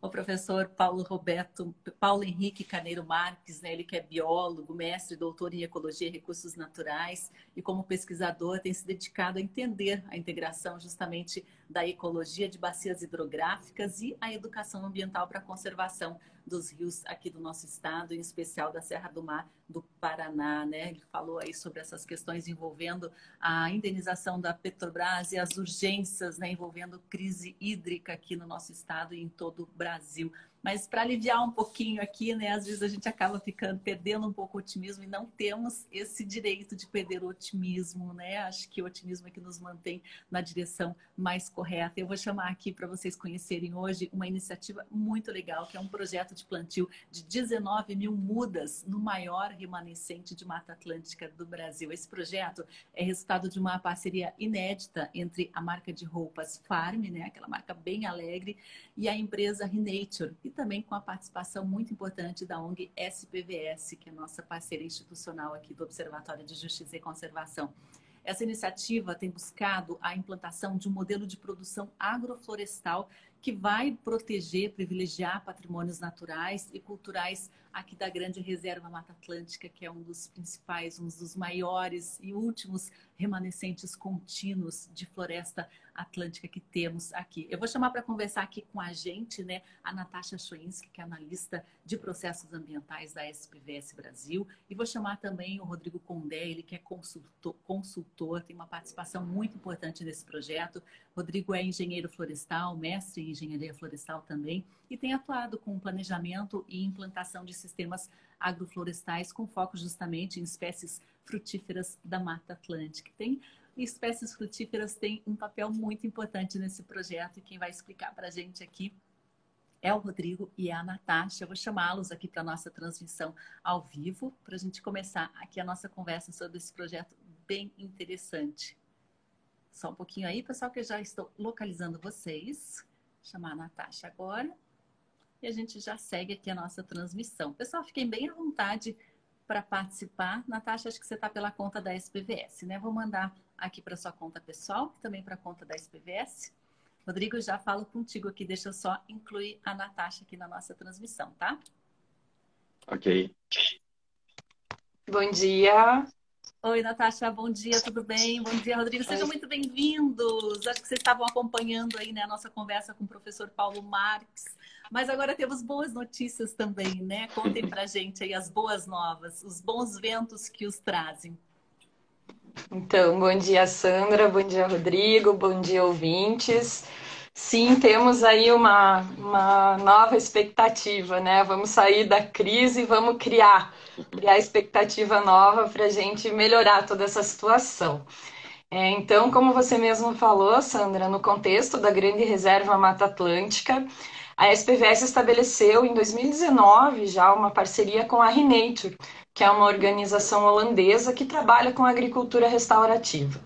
o professor Paulo Roberto, Paulo Henrique Caneiro Marques, né? ele que é biólogo, mestre, doutor em Ecologia e Recursos Naturais, e como pesquisador tem se dedicado a entender a integração justamente da ecologia de bacias hidrográficas e a educação ambiental para a conservação dos rios aqui do nosso estado, em especial da Serra do Mar do Paraná, né? Ele falou aí sobre essas questões envolvendo a indenização da Petrobras e as urgências, né, envolvendo crise hídrica aqui no nosso estado e em todo o Brasil. Mas para aliviar um pouquinho aqui, né, às vezes a gente acaba ficando perdendo um pouco o otimismo e não temos esse direito de perder o otimismo, né? Acho que o otimismo é que nos mantém na direção mais correta. Eu vou chamar aqui para vocês conhecerem hoje uma iniciativa muito legal, que é um projeto de plantio de 19 mil mudas no maior remanescente de Mata Atlântica do Brasil. Esse projeto é resultado de uma parceria inédita entre a marca de roupas Farm, né, aquela marca bem alegre, e a empresa Renature, e também com a participação muito importante da ONG SPVS, que é nossa parceira institucional aqui do Observatório de Justiça e Conservação. Essa iniciativa tem buscado a implantação de um modelo de produção agroflorestal que vai proteger, privilegiar patrimônios naturais e culturais aqui da Grande Reserva Mata Atlântica, que é um dos principais, um dos maiores e últimos remanescentes contínuos de floresta atlântica que temos aqui. Eu vou chamar para conversar aqui com a gente, né, a Natasha Choinski, que é analista de processos ambientais da SPVS Brasil, e vou chamar também o Rodrigo Condé, ele que é consultor, consultor, tem uma participação muito importante nesse projeto. Rodrigo é engenheiro florestal, mestre em engenharia florestal também, e tem atuado com planejamento e implantação de sistemas agroflorestais com foco justamente em espécies frutíferas da Mata Atlântica. Tem espécies frutíferas têm um papel muito importante nesse projeto e quem vai explicar para a gente aqui é o Rodrigo e é a Natasha. Eu vou chamá-los aqui para a nossa transmissão ao vivo, para a gente começar aqui a nossa conversa sobre esse projeto bem interessante. Só um pouquinho aí, pessoal, que eu já estou localizando vocês. Vou chamar a Natasha agora. E a gente já segue aqui a nossa transmissão. Pessoal, fiquem bem à vontade para participar. Natasha, acho que você está pela conta da SPVS, né? Vou mandar aqui para sua conta pessoal, também para a conta da SPVS. Rodrigo, já falo contigo aqui, deixa eu só incluir a Natasha aqui na nossa transmissão, tá? Ok. Bom dia. Oi, Natasha, bom dia, tudo bem? Bom dia, Rodrigo. Sejam Oi. muito bem-vindos. Acho que vocês estavam acompanhando aí né, a nossa conversa com o professor Paulo Marques. Mas agora temos boas notícias também, né? Contem pra gente aí as boas novas, os bons ventos que os trazem. Então, bom dia, Sandra, bom dia, Rodrigo, bom dia, ouvintes. Sim, temos aí uma, uma nova expectativa, né? Vamos sair da crise e vamos criar, criar expectativa nova para a gente melhorar toda essa situação. É, então, como você mesmo falou, Sandra, no contexto da Grande Reserva Mata Atlântica, a SPVS estabeleceu em 2019 já uma parceria com a Renature, que é uma organização holandesa que trabalha com agricultura restaurativa.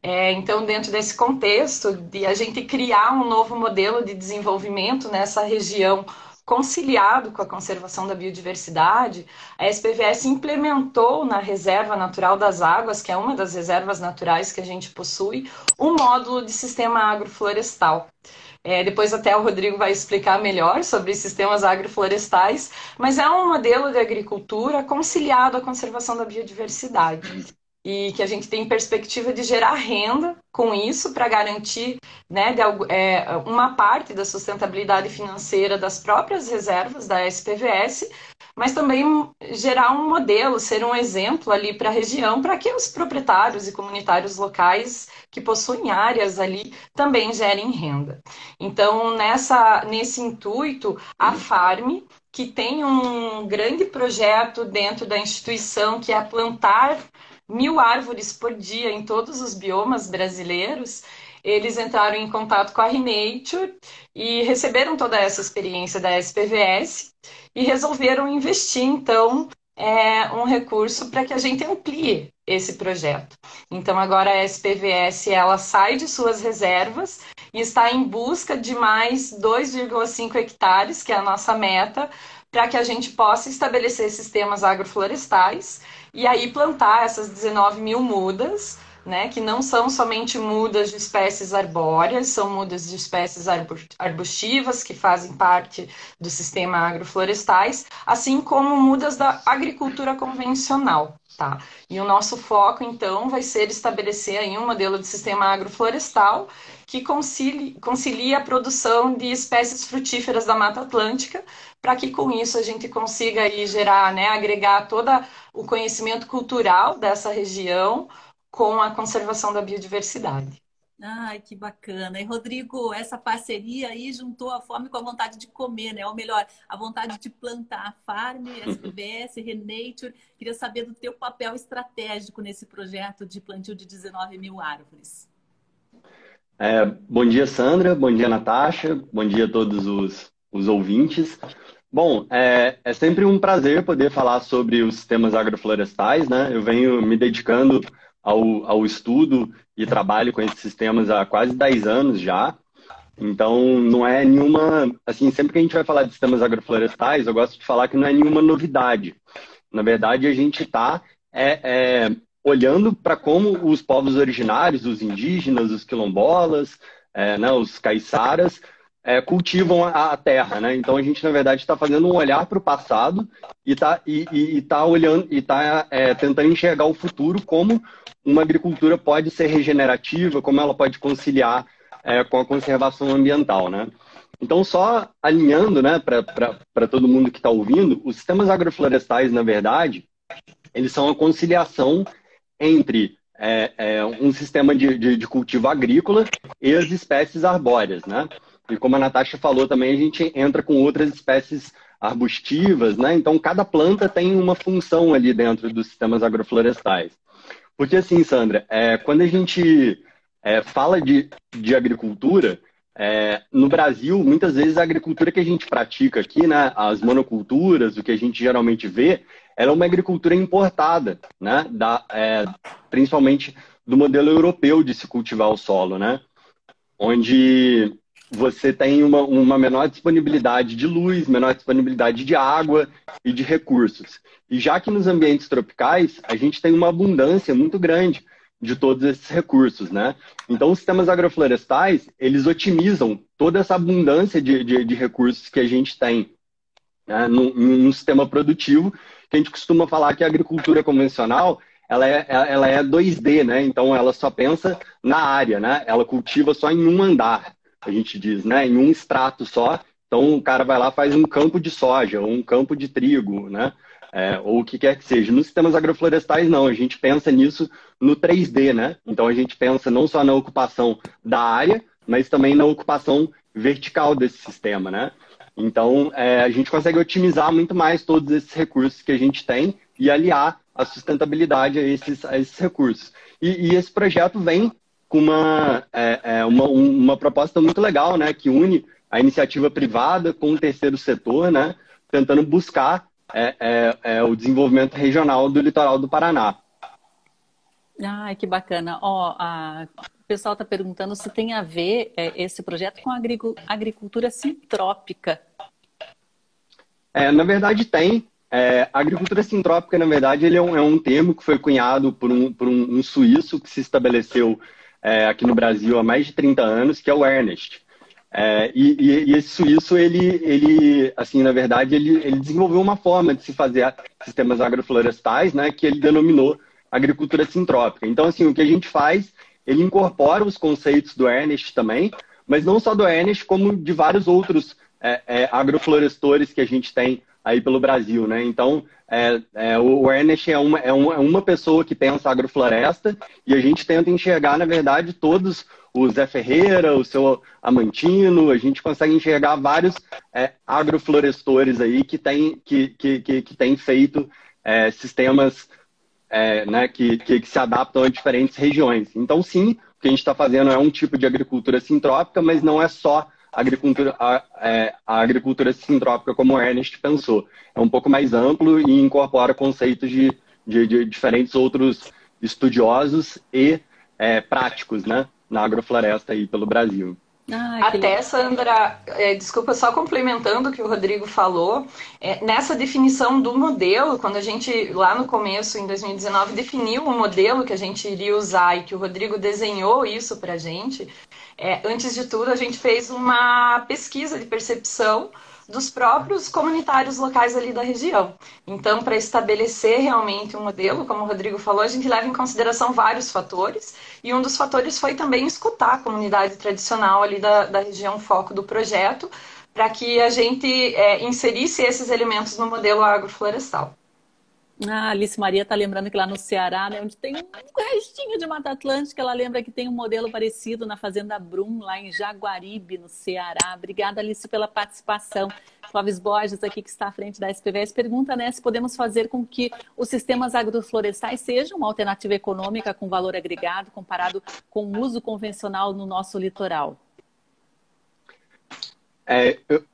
É, então, dentro desse contexto de a gente criar um novo modelo de desenvolvimento nessa região conciliado com a conservação da biodiversidade, a SPVS implementou na Reserva Natural das Águas, que é uma das reservas naturais que a gente possui, um módulo de sistema agroflorestal. É, depois até o Rodrigo vai explicar melhor sobre sistemas agroflorestais, mas é um modelo de agricultura conciliado à conservação da biodiversidade. E que a gente tem perspectiva de gerar renda com isso para garantir né, de, é, uma parte da sustentabilidade financeira das próprias reservas da SPVS, mas também gerar um modelo, ser um exemplo ali para a região, para que os proprietários e comunitários locais que possuem áreas ali também gerem renda. Então, nessa, nesse intuito, a Farm, que tem um grande projeto dentro da instituição, que é plantar mil árvores por dia em todos os biomas brasileiros, eles entraram em contato com a Renature e receberam toda essa experiência da SPVS e resolveram investir, então, é, um recurso para que a gente amplie esse projeto. Então, agora a SPVS ela sai de suas reservas e está em busca de mais 2,5 hectares, que é a nossa meta, para que a gente possa estabelecer sistemas agroflorestais e aí plantar essas 19 mil mudas, né, que não são somente mudas de espécies arbóreas, são mudas de espécies arbustivas que fazem parte do sistema agroflorestais, assim como mudas da agricultura convencional. Tá? E o nosso foco, então, vai ser estabelecer aí um modelo de sistema agroflorestal que concilie, concilie a produção de espécies frutíferas da Mata Atlântica, para que com isso a gente consiga aí gerar, né, agregar todo o conhecimento cultural dessa região com a conservação da biodiversidade. Ai, que bacana. E Rodrigo, essa parceria aí juntou a fome com a vontade de comer, né? Ou melhor, a vontade de plantar a Farm, SBS, Renature. Queria saber do teu papel estratégico nesse projeto de plantio de 19 mil árvores. É, bom dia, Sandra. Bom dia, Natasha. Bom dia a todos os, os ouvintes. Bom, é, é sempre um prazer poder falar sobre os sistemas agroflorestais, né? Eu venho me dedicando ao, ao estudo e trabalho com esses sistemas há quase 10 anos já. Então, não é nenhuma. Assim, sempre que a gente vai falar de sistemas agroflorestais, eu gosto de falar que não é nenhuma novidade. Na verdade, a gente está é, é, olhando para como os povos originários, os indígenas, os quilombolas, é, né, os caiçaras, é, cultivam a, a, terra, né? Então a gente na verdade está fazendo um olhar para o passado e está e, e, e tá olhando e está é, tentando enxergar o futuro como uma agricultura pode ser regenerativa, como ela pode conciliar é, com a conservação ambiental, né? Então, só alinhando né, para todo mundo que está ouvindo, os sistemas agroflorestais, na verdade, eles são a conciliação entre é, é, um sistema de, de, de, cultivo agrícola e as espécies arbóreas, né? E como a Natasha falou também, a gente entra com outras espécies arbustivas, né? Então, cada planta tem uma função ali dentro dos sistemas agroflorestais. Porque assim, Sandra, é, quando a gente é, fala de, de agricultura, é, no Brasil, muitas vezes a agricultura que a gente pratica aqui, né, as monoculturas, o que a gente geralmente vê, ela é uma agricultura importada, né, da, é, principalmente do modelo europeu de se cultivar o solo, né, onde você tem uma, uma menor disponibilidade de luz, menor disponibilidade de água e de recursos. E já que nos ambientes tropicais, a gente tem uma abundância muito grande de todos esses recursos, né? Então, os sistemas agroflorestais, eles otimizam toda essa abundância de, de, de recursos que a gente tem né? num, num sistema produtivo, que a gente costuma falar que a agricultura convencional, ela é, ela é 2D, né? Então, ela só pensa na área, né? Ela cultiva só em um andar a gente diz, né, em um extrato só. Então o cara vai lá faz um campo de soja, ou um campo de trigo, né? É, ou o que quer que seja. Nos sistemas agroflorestais, não, a gente pensa nisso no 3D, né? Então a gente pensa não só na ocupação da área, mas também na ocupação vertical desse sistema, né? Então é, a gente consegue otimizar muito mais todos esses recursos que a gente tem e aliar a sustentabilidade a esses, a esses recursos. E, e esse projeto vem com uma, é, é, uma, uma proposta muito legal, né, que une a iniciativa privada com o terceiro setor, né, tentando buscar é, é, é o desenvolvimento regional do litoral do Paraná. Ai, que bacana. Ó, a... O pessoal está perguntando se tem a ver é, esse projeto com a agricultura sintrópica. É, na verdade, tem. É, agricultura sintrópica, na verdade, ele é um, é um termo que foi cunhado por um, por um, um suíço que se estabeleceu é, aqui no Brasil há mais de 30 anos, que é o Ernest. É, e, e, esse suíço, ele, ele, assim, na verdade, ele, ele desenvolveu uma forma de se fazer sistemas agroflorestais, né, que ele denominou agricultura sintrópica. Então, assim, o que a gente faz, ele incorpora os conceitos do Ernest também, mas não só do Ernest, como de vários outros é, é, agroflorestores que a gente tem aí pelo Brasil, né? Então, é, é, o Ernest é uma, é, uma, é uma pessoa que pensa agrofloresta e a gente tenta enxergar, na verdade, todos o Zé Ferreira, o seu Amantino, a gente consegue enxergar vários é, agroflorestores aí que têm que, que, que, que tem feito é, sistemas é, né, que, que, que, se adaptam a diferentes regiões. Então, sim, o que a gente está fazendo é um tipo de agricultura sintrópica, mas não é só agricultura, a, é, a agricultura sintrópica como o Ernest pensou. É um pouco mais amplo e incorpora conceitos de, de, de diferentes outros estudiosos e é, práticos né, na agrofloresta aí pelo Brasil. Ai, Até, Sandra, é, desculpa, só complementando o que o Rodrigo falou, é, nessa definição do modelo, quando a gente, lá no começo, em 2019, definiu o modelo que a gente iria usar e que o Rodrigo desenhou isso para a gente, é, antes de tudo, a gente fez uma pesquisa de percepção dos próprios comunitários locais ali da região. Então, para estabelecer realmente um modelo, como o Rodrigo falou, a gente leva em consideração vários fatores, e um dos fatores foi também escutar a comunidade tradicional ali da, da região foco do projeto, para que a gente é, inserisse esses elementos no modelo agroflorestal. Ah, Alice Maria está lembrando que lá no Ceará, né, onde tem um restinho de Mata Atlântica, ela lembra que tem um modelo parecido na Fazenda Brum, lá em Jaguaribe, no Ceará. Obrigada, Alice, pela participação. Clóvis Borges, aqui que está à frente da SPVS, pergunta né, se podemos fazer com que os sistemas agroflorestais sejam uma alternativa econômica com valor agregado comparado com o uso convencional no nosso litoral. É, eu,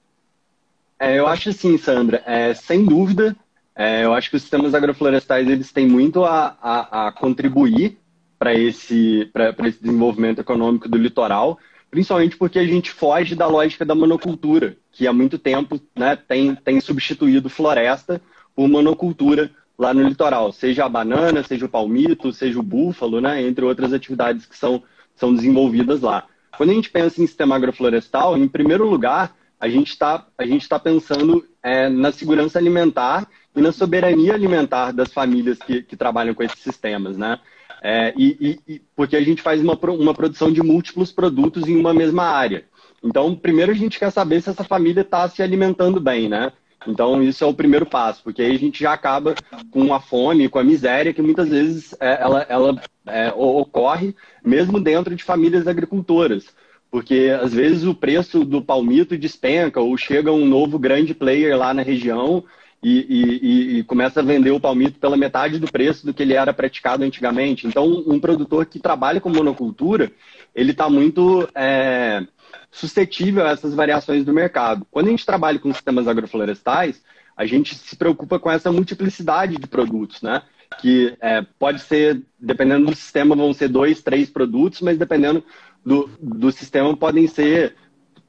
é, eu acho assim, Sandra, é, sem dúvida é, eu acho que os sistemas agroflorestais eles têm muito a, a, a contribuir para esse, esse desenvolvimento econômico do litoral, principalmente porque a gente foge da lógica da monocultura, que há muito tempo né, tem, tem substituído floresta por monocultura lá no litoral, seja a banana, seja o palmito, seja o búfalo, né, entre outras atividades que são, são desenvolvidas lá. Quando a gente pensa em sistema agroflorestal, em primeiro lugar, a gente está tá pensando é, na segurança alimentar e na soberania alimentar das famílias que, que trabalham com esses sistemas, né? É, e, e, porque a gente faz uma, uma produção de múltiplos produtos em uma mesma área. Então, primeiro a gente quer saber se essa família está se alimentando bem, né? Então, isso é o primeiro passo, porque aí a gente já acaba com a fome, com a miséria, que muitas vezes é, ela, ela é, ocorre mesmo dentro de famílias agricultoras. Porque às vezes o preço do palmito despenca, ou chega um novo grande player lá na região e, e, e, começa a vender o palmito pela metade do preço do que ele era praticado antigamente. Então, um produtor que trabalha com monocultura, ele está muito é, suscetível a essas variações do mercado. Quando a gente trabalha com sistemas agroflorestais, a gente se preocupa com essa multiplicidade de produtos, né? Que é, pode ser, dependendo do sistema, vão ser dois, três produtos, mas dependendo do, do sistema, podem ser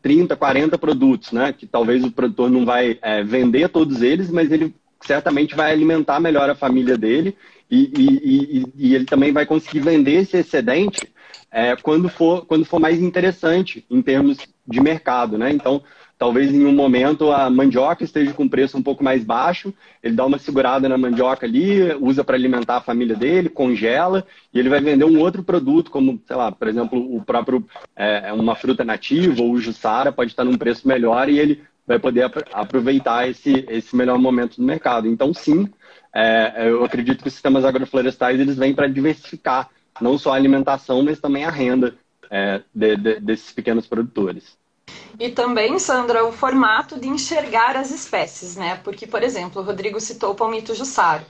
30, 40 produtos, né? Que talvez o produtor não vai é, vender todos eles, mas ele certamente vai alimentar melhor a família dele e, e, e, e ele também vai conseguir vender esse excedente é, quando, for, quando for mais interessante em termos de mercado, né? Então, Talvez em um momento a mandioca esteja com preço um pouco mais baixo, ele dá uma segurada na mandioca ali, usa para alimentar a família dele, congela, e ele vai vender um outro produto, como, sei lá, por exemplo, o próprio é, uma fruta nativa ou o jussara pode estar num preço melhor e ele vai poder aproveitar esse, esse melhor momento do mercado. Então, sim, é, eu acredito que os sistemas agroflorestais eles vêm para diversificar não só a alimentação, mas também a renda é, de, de, desses pequenos produtores. E também, Sandra, o formato de enxergar as espécies, né? Porque, por exemplo, o Rodrigo citou o palmito jussaro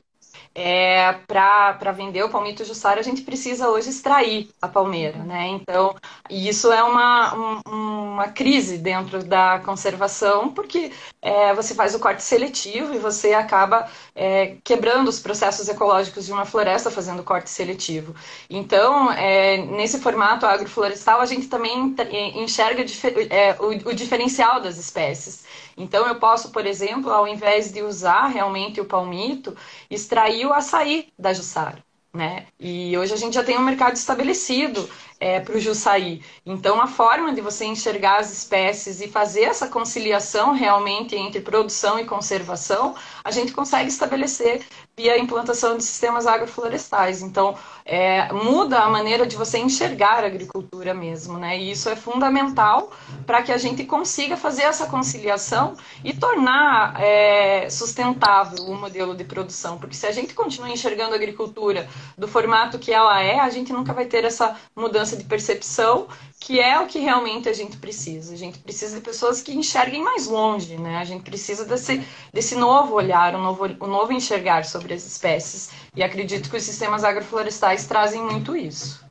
é, para vender o palmito jussara, a gente precisa hoje extrair a palmeira, né? Então, isso é uma, um, uma crise dentro da conservação, porque é, você faz o corte seletivo e você acaba é, quebrando os processos ecológicos de uma floresta fazendo corte seletivo. Então, é, nesse formato agroflorestal, a gente também enxerga é, o, o diferencial das espécies. Então, eu posso, por exemplo, ao invés de usar realmente o palmito, extrair o açaí da Jussara. Né? E hoje a gente já tem um mercado estabelecido é, para o Jussaí. Então, a forma de você enxergar as espécies e fazer essa conciliação realmente entre produção e conservação, a gente consegue estabelecer via implantação de sistemas agroflorestais. Então, é, muda a maneira de você enxergar a agricultura mesmo, né? E isso é fundamental para que a gente consiga fazer essa conciliação e tornar é, sustentável o modelo de produção. Porque se a gente continua enxergando a agricultura do formato que ela é, a gente nunca vai ter essa mudança de percepção que é o que realmente a gente precisa. A gente precisa de pessoas que enxerguem mais longe, né? A gente precisa desse, desse novo olhar, um novo, um novo enxergar sobre as espécies. E acredito que os sistemas agroflorestais trazem muito isso.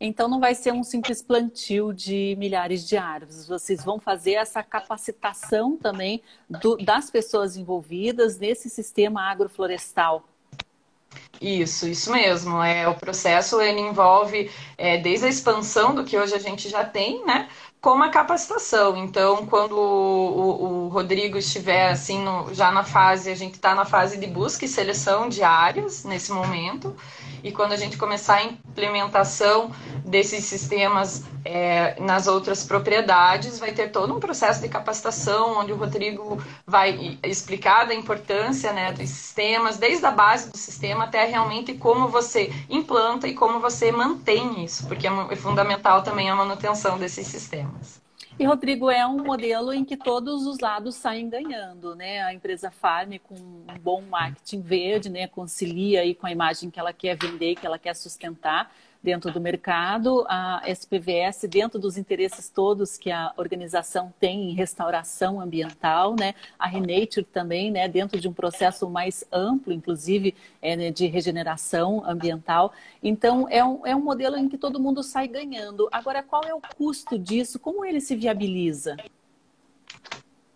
Então não vai ser um simples plantio de milhares de árvores. Vocês vão fazer essa capacitação também do, das pessoas envolvidas nesse sistema agroflorestal isso, isso mesmo. É, o processo ele envolve é, desde a expansão do que hoje a gente já tem, né? Como a capacitação. Então, quando o, o, o Rodrigo estiver assim no, já na fase, a gente está na fase de busca e seleção de áreas nesse momento. E quando a gente começar a implementação desses sistemas é, nas outras propriedades, vai ter todo um processo de capacitação, onde o Rodrigo vai explicar da importância né, dos sistemas, desde a base do sistema até realmente como você implanta e como você mantém isso, porque é, é fundamental também a manutenção desses sistemas. E, Rodrigo, é um modelo em que todos os lados saem ganhando, né? A empresa Farm, com um bom marketing verde, né? Concilia aí com a imagem que ela quer vender, que ela quer sustentar dentro do mercado, a SPVS dentro dos interesses todos que a organização tem em restauração ambiental, né? A Renature também, né? Dentro de um processo mais amplo, inclusive é, né, de regeneração ambiental. Então é um, é um modelo em que todo mundo sai ganhando. Agora, qual é o custo disso? Como ele se viabiliza?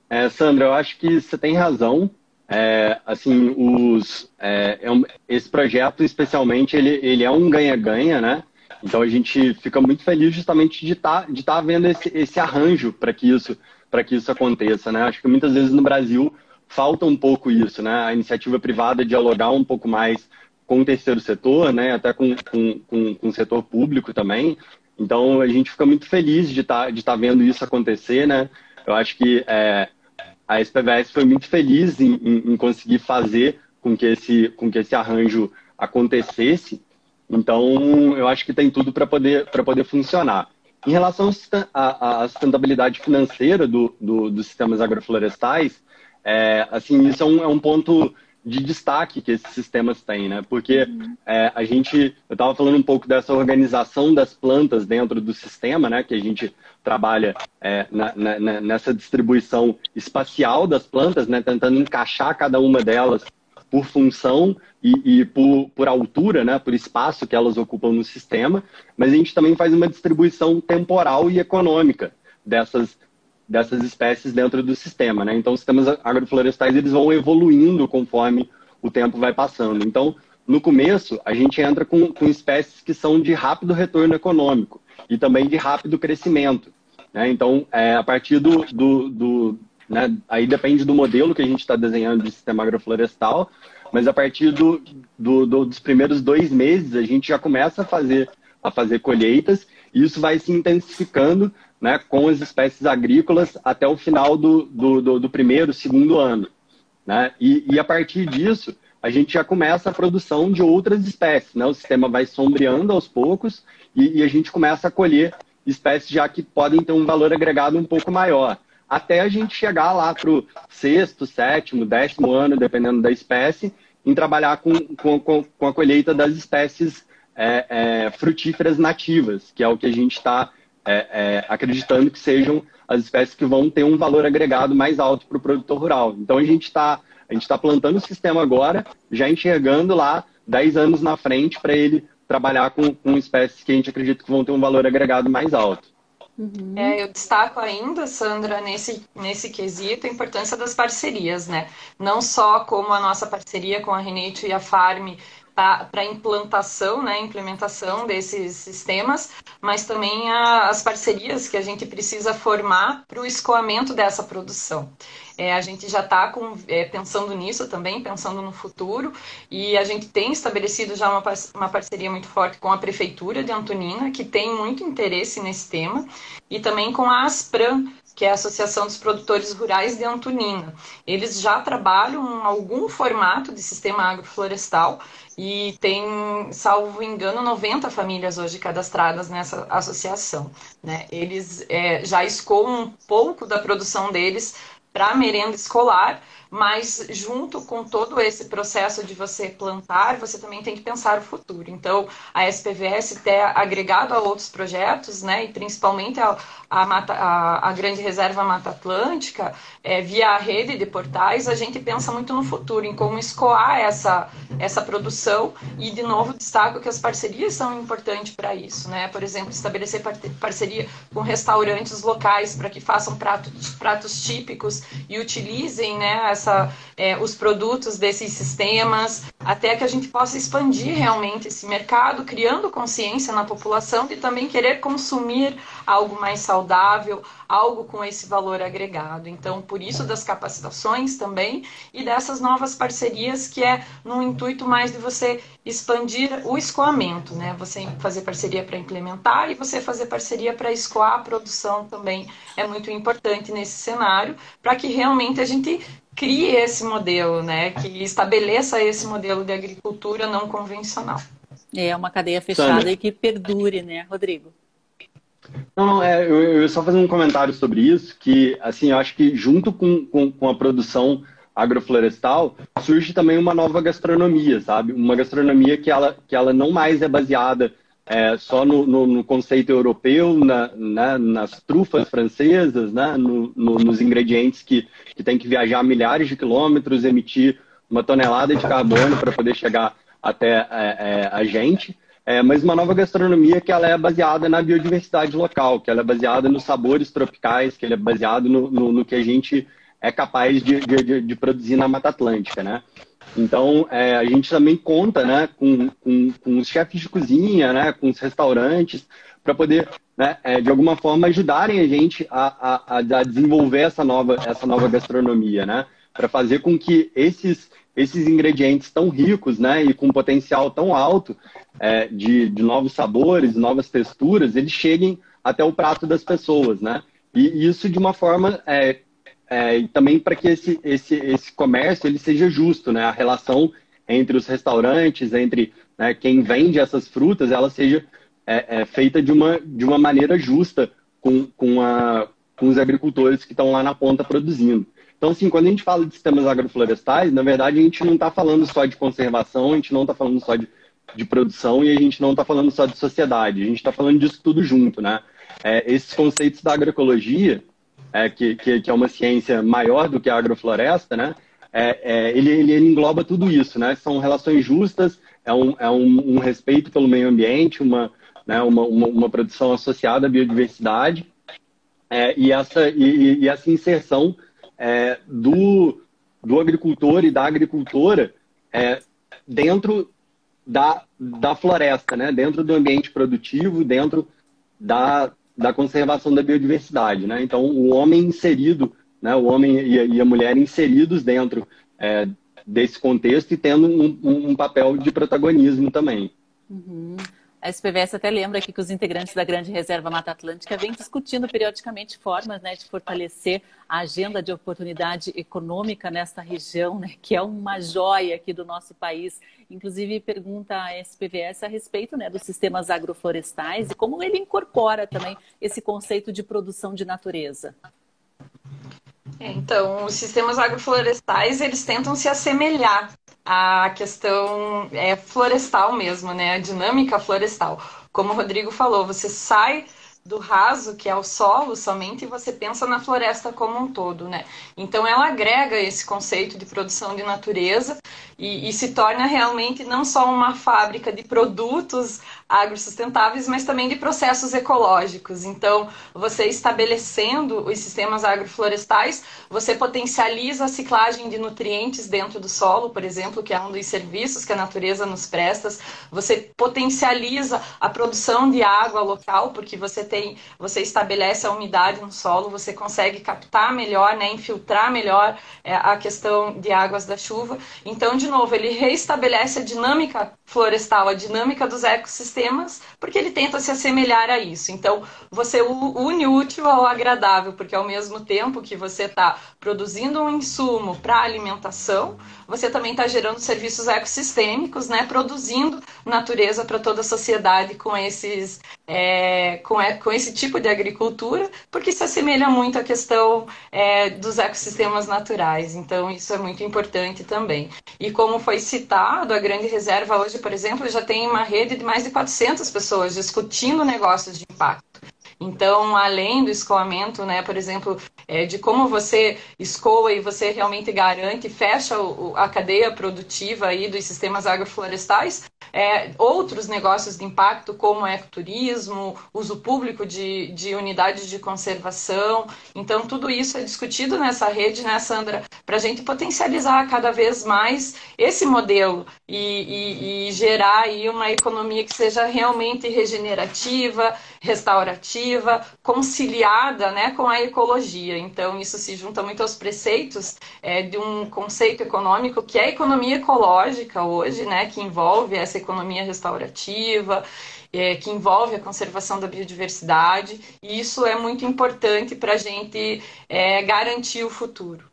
É, Sandra, eu acho que você tem razão. É, assim, os, é, é um, esse projeto, especialmente, ele, ele é um ganha-ganha, né? Então a gente fica muito feliz justamente de estar tá, de tá vendo esse, esse arranjo para que isso para que isso aconteça, né? Acho que muitas vezes no Brasil falta um pouco isso, né? A iniciativa privada dialogar um pouco mais com o terceiro setor, né? Até com, com, com, com o setor público também. Então a gente fica muito feliz de estar tá, de tá vendo isso acontecer, né? Eu acho que é, a SPVS foi muito feliz em, em, em, conseguir fazer com que esse, com que esse arranjo acontecesse. Então, eu acho que tem tudo para poder, poder funcionar. Em relação à sustentabilidade financeira do, do, dos sistemas agroflorestais, é, assim, isso é um, é um ponto de destaque que esses sistemas têm, né? Porque uhum. é, a gente, eu estava falando um pouco dessa organização das plantas dentro do sistema, né? Que a gente trabalha é, na, na, nessa distribuição espacial das plantas, né? Tentando encaixar cada uma delas por função e, e por, por, altura, né? Por espaço que elas ocupam no sistema. Mas a gente também faz uma distribuição temporal e econômica dessas dessas espécies dentro do sistema, né? Então, os sistemas agroflorestais eles vão evoluindo conforme o tempo vai passando. Então, no começo, a gente entra com, com espécies que são de rápido retorno econômico e também de rápido crescimento. Né? Então, é, a partir do, do, do né? aí depende do modelo que a gente está desenhando de sistema agroflorestal, mas a partir do, do, do, dos primeiros dois meses a gente já começa a fazer a fazer colheitas e isso vai se intensificando né, com as espécies agrícolas até o final do, do, do, do primeiro, segundo ano. Né? E, e, a partir disso, a gente já começa a produção de outras espécies. Né? O sistema vai sombreando aos poucos e, e a gente começa a colher espécies já que podem ter um valor agregado um pouco maior. Até a gente chegar lá para o sexto, sétimo, décimo ano, dependendo da espécie, em trabalhar com, com, com a colheita das espécies é, é, frutíferas nativas, que é o que a gente está é, é, acreditando que sejam as espécies que vão ter um valor agregado mais alto para o produtor rural. Então a gente está a gente está plantando o sistema agora, já enxergando lá 10 anos na frente para ele trabalhar com, com espécies que a gente acredita que vão ter um valor agregado mais alto. Uhum. É, eu destaco ainda, Sandra, nesse, nesse quesito, a importância das parcerias, né? Não só como a nossa parceria com a Renate e a Farm para a implantação, né, implementação desses sistemas, mas também a, as parcerias que a gente precisa formar para o escoamento dessa produção. É, a gente já está é, pensando nisso também, pensando no futuro, e a gente tem estabelecido já uma, uma parceria muito forte com a Prefeitura de Antonina, que tem muito interesse nesse tema, e também com a Aspram, que é a Associação dos Produtores Rurais de Antonina. Eles já trabalham algum formato de sistema agroflorestal e tem, salvo engano, 90 famílias hoje cadastradas nessa associação. Né? Eles é, já escoam um pouco da produção deles para merenda escolar, mas junto com todo esse processo de você plantar, você também tem que pensar o futuro. Então, a SPVS ter agregado a outros projetos, né, e principalmente a, a, Mata, a, a Grande Reserva Mata Atlântica, é, via a rede de portais, a gente pensa muito no futuro, em como escoar essa, essa produção e, de novo, destaco que as parcerias são importantes para isso, né? Por exemplo, estabelecer parceria com restaurantes locais para que façam pratos, pratos típicos e utilizem, né, essa, é, os produtos desses sistemas, até que a gente possa expandir realmente esse mercado, criando consciência na população de também querer consumir algo mais saudável, algo com esse valor agregado. Então, por isso das capacitações também e dessas novas parcerias que é no intuito mais de você expandir o escoamento, né? Você fazer parceria para implementar e você fazer parceria para escoar a produção também é muito importante nesse cenário, para que realmente a gente crie esse modelo, né? Que estabeleça esse modelo de agricultura não convencional. É uma cadeia fechada e que perdure, né, Rodrigo? Não, não, é, eu, eu ia só fazer um comentário sobre isso, que, assim, eu acho que junto com, com, com, a produção agroflorestal, surge também uma nova gastronomia, sabe? Uma gastronomia que ela, que ela não mais é baseada é, só no, no, no, conceito europeu, na, na, nas trufas francesas, né? No, nos ingredientes que, que tem que viajar milhares de quilômetros, emitir uma tonelada de carbono para poder chegar até é, é, a gente. É, mas uma nova gastronomia que ela é baseada na biodiversidade local, que ela é baseada nos sabores tropicais, que ela é baseada no, no, que a gente é capaz de, de, de, produzir na Mata Atlântica, né? Então, é, a gente também conta né, com, com, com, os chefes de cozinha, né, com os restaurantes, para poder, né, é, de alguma forma, ajudarem a gente a, a, a, desenvolver essa nova, essa nova gastronomia, né? Para fazer com que esses, esses ingredientes tão ricos né, e com potencial tão alto é, de, de novos sabores, novas texturas, eles cheguem até o prato das pessoas, né? E isso de uma forma é, é, e também para que esse, esse, esse comércio ele seja justo, né? A relação entre os restaurantes, entre né, quem vende essas frutas, ela seja é, é, feita de uma, de uma maneira justa com, com, a, com os agricultores que estão lá na ponta produzindo. Então, assim, quando a gente fala de sistemas agroflorestais, na verdade a gente não está falando só de conservação, a gente não está falando só de, de produção e a gente não está falando só de sociedade, a gente está falando disso tudo junto, né? É, esses conceitos da agroecologia, é, que, que, que, é uma ciência maior do que a agrofloresta, né? É, é, ele, ele, ele, engloba tudo isso, né? São relações justas, é um, é um, um respeito pelo meio ambiente, uma, né, uma, uma, uma produção associada à biodiversidade é, e, essa, e, e, essa inserção é, do, do agricultor e da agricultora dentro da, da floresta, né? dentro do ambiente produtivo, dentro da, da conservação da biodiversidade, né? Então, o homem inserido, né? o homem e a, mulher inseridos dentro é, desse contexto e tendo um, um, papel de protagonismo também. Uhum. A SPVS até lembra aqui que os integrantes da Grande Reserva Mata Atlântica vêm discutindo periodicamente formas né, de fortalecer a agenda de oportunidade econômica nesta região, né, que é uma joia aqui do nosso país. Inclusive, pergunta a SPVS a respeito né, dos sistemas agroflorestais e como ele incorpora também esse conceito de produção de natureza. É, então, os sistemas agroflorestais, eles tentam se assemelhar a questão é florestal mesmo, né? A dinâmica florestal. Como o Rodrigo falou, você sai do raso, que é o solo somente, e você pensa na floresta como um todo, né? Então ela agrega esse conceito de produção de natureza e, e se torna realmente não só uma fábrica de produtos agrosustentáveis, mas também de processos ecológicos. Então, você estabelecendo os sistemas agroflorestais, você potencializa a ciclagem de nutrientes dentro do solo, por exemplo, que é um dos serviços que a natureza nos presta. Você potencializa a produção de água local, porque você tem, você estabelece a umidade no solo, você consegue captar melhor, né, infiltrar melhor é, a questão de águas da chuva. Então, de novo, ele reestabelece a dinâmica florestal, a dinâmica dos ecossistemas, porque ele tenta se assemelhar a isso. Então, você une o útil ao agradável, porque ao mesmo tempo que você está produzindo um insumo para alimentação, você também está gerando serviços ecossistêmicos, né, produzindo natureza para toda a sociedade com esses, é, com, com esse tipo de agricultura, porque se assemelha muito à questão é, dos ecossistemas naturais. Então, isso é muito importante também. E como foi citado, a Grande Reserva hoje, por exemplo, já tem uma rede de mais de 400 pessoas discutindo negócios de impacto. Então, além do escoamento, né, por exemplo, é, de como você escoa e você realmente garante, fecha o, a cadeia produtiva aí dos sistemas agroflorestais, é, outros negócios de impacto, como ecoturismo, uso público de, de unidades de conservação. Então, tudo isso é discutido nessa rede, né, Sandra, para a gente potencializar cada vez mais esse modelo e, e, e gerar aí uma economia que seja realmente regenerativa, restaurativa, conciliada né, com a ecologia. Então, isso se junta muito aos preceitos é, de um conceito econômico que é a economia ecológica hoje, né, que envolve essa economia restaurativa, é, que envolve a conservação da biodiversidade, e isso é muito importante para a gente é, garantir o futuro.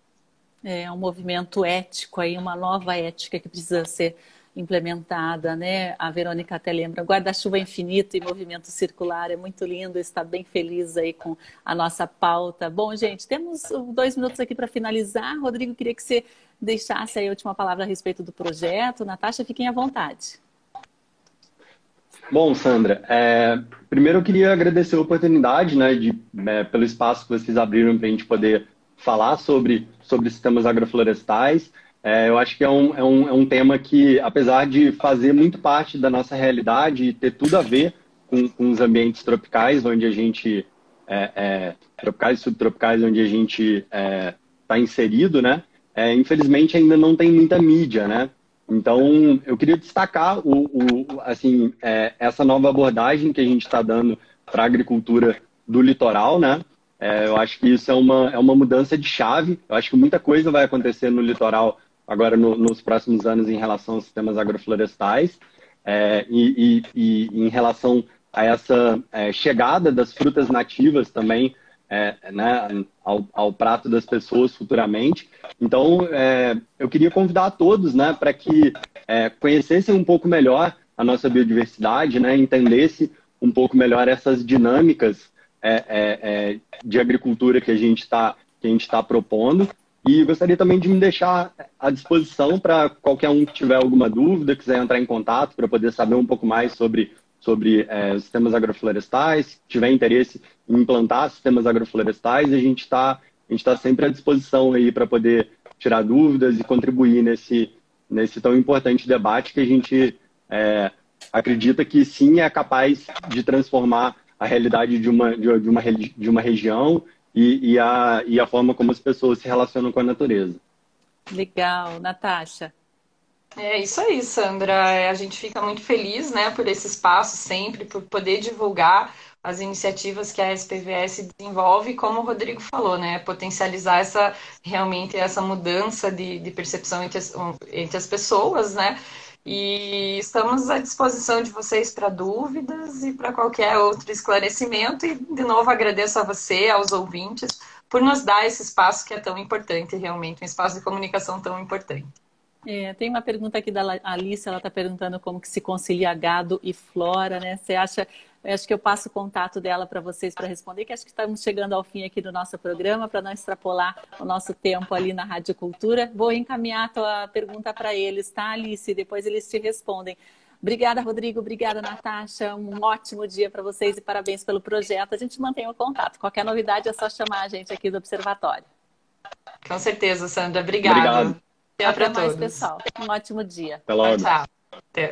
É um movimento ético aí, uma nova ética que precisa ser implementada, né? A Verônica até lembra, guarda-chuva infinito e movimento circular, é muito lindo, está bem feliz aí com a nossa pauta. Bom, gente, temos dois minutos aqui para finalizar. Rodrigo, queria que você deixasse aí a última palavra a respeito do projeto. Natasha, fiquem à vontade. Bom, Sandra, é, primeiro eu queria agradecer a oportunidade, né, de, é, pelo espaço que vocês abriram para a gente poder falar sobre, sobre sistemas agroflorestais. É, eu acho que é um, é, um, é um tema que, apesar de fazer muito parte da nossa realidade e ter tudo a ver com, com os ambientes tropicais, onde a gente. É, é, tropicais e subtropicais, onde a gente está é, inserido, né? É, infelizmente ainda não tem muita mídia, né? Então, eu queria destacar o, o assim, essa nova abordagem que a gente está dando para a agricultura do litoral, né? É, eu acho que isso é uma, é uma mudança de chave. Eu acho que muita coisa vai acontecer no litoral agora no, nos próximos anos em relação aos sistemas agroflorestais é, e, e, e, em relação a essa é, chegada das frutas nativas também é, né, ao, ao, prato das pessoas futuramente. Então, é, eu queria convidar a todos né, para que é, conhecessem um pouco melhor a nossa biodiversidade, né, entendesse um pouco melhor essas dinâmicas é, de agricultura que a gente está está propondo e gostaria também de me deixar à disposição para qualquer um que tiver alguma dúvida, quiser entrar em contato para poder saber um pouco mais sobre, sobre é, sistemas agroflorestais, tiver interesse em implantar sistemas agroflorestais, a gente está tá sempre à disposição aí para poder tirar dúvidas e contribuir nesse, nesse tão importante debate que a gente é, acredita que sim é capaz de transformar a realidade de uma, de uma, de uma região e, e, a, e a forma como as pessoas se relacionam com a natureza. Legal, Natasha. É isso aí, Sandra. É, a gente fica muito feliz né, por esse espaço sempre, por poder divulgar as iniciativas que a SPVS desenvolve, como o Rodrigo falou, né, potencializar essa realmente essa mudança de, de percepção entre as, entre as pessoas, né, e estamos à disposição de vocês para dúvidas e para qualquer outro esclarecimento. E, de novo, agradeço a você, aos ouvintes, por nos dar esse espaço que é tão importante, realmente, um espaço de comunicação tão importante. É, tem uma pergunta aqui da Alice, ela está perguntando como que se concilia gado e flora, né? Você acha eu acho que eu passo o contato dela para vocês para responder, que acho que estamos chegando ao fim aqui do nosso programa, para não extrapolar o nosso tempo ali na Rádio Cultura. Vou encaminhar a tua pergunta para eles, tá, Alice? Depois eles te respondem. Obrigada, Rodrigo. Obrigada, Natasha. Um ótimo dia para vocês e parabéns pelo projeto. A gente mantém o contato. Qualquer novidade é só chamar a gente aqui do Observatório. Com certeza, Sandra. Obrigada. Obrigado. Até, Até mais, todos. pessoal. Um ótimo dia. Até logo. Tchau. Até.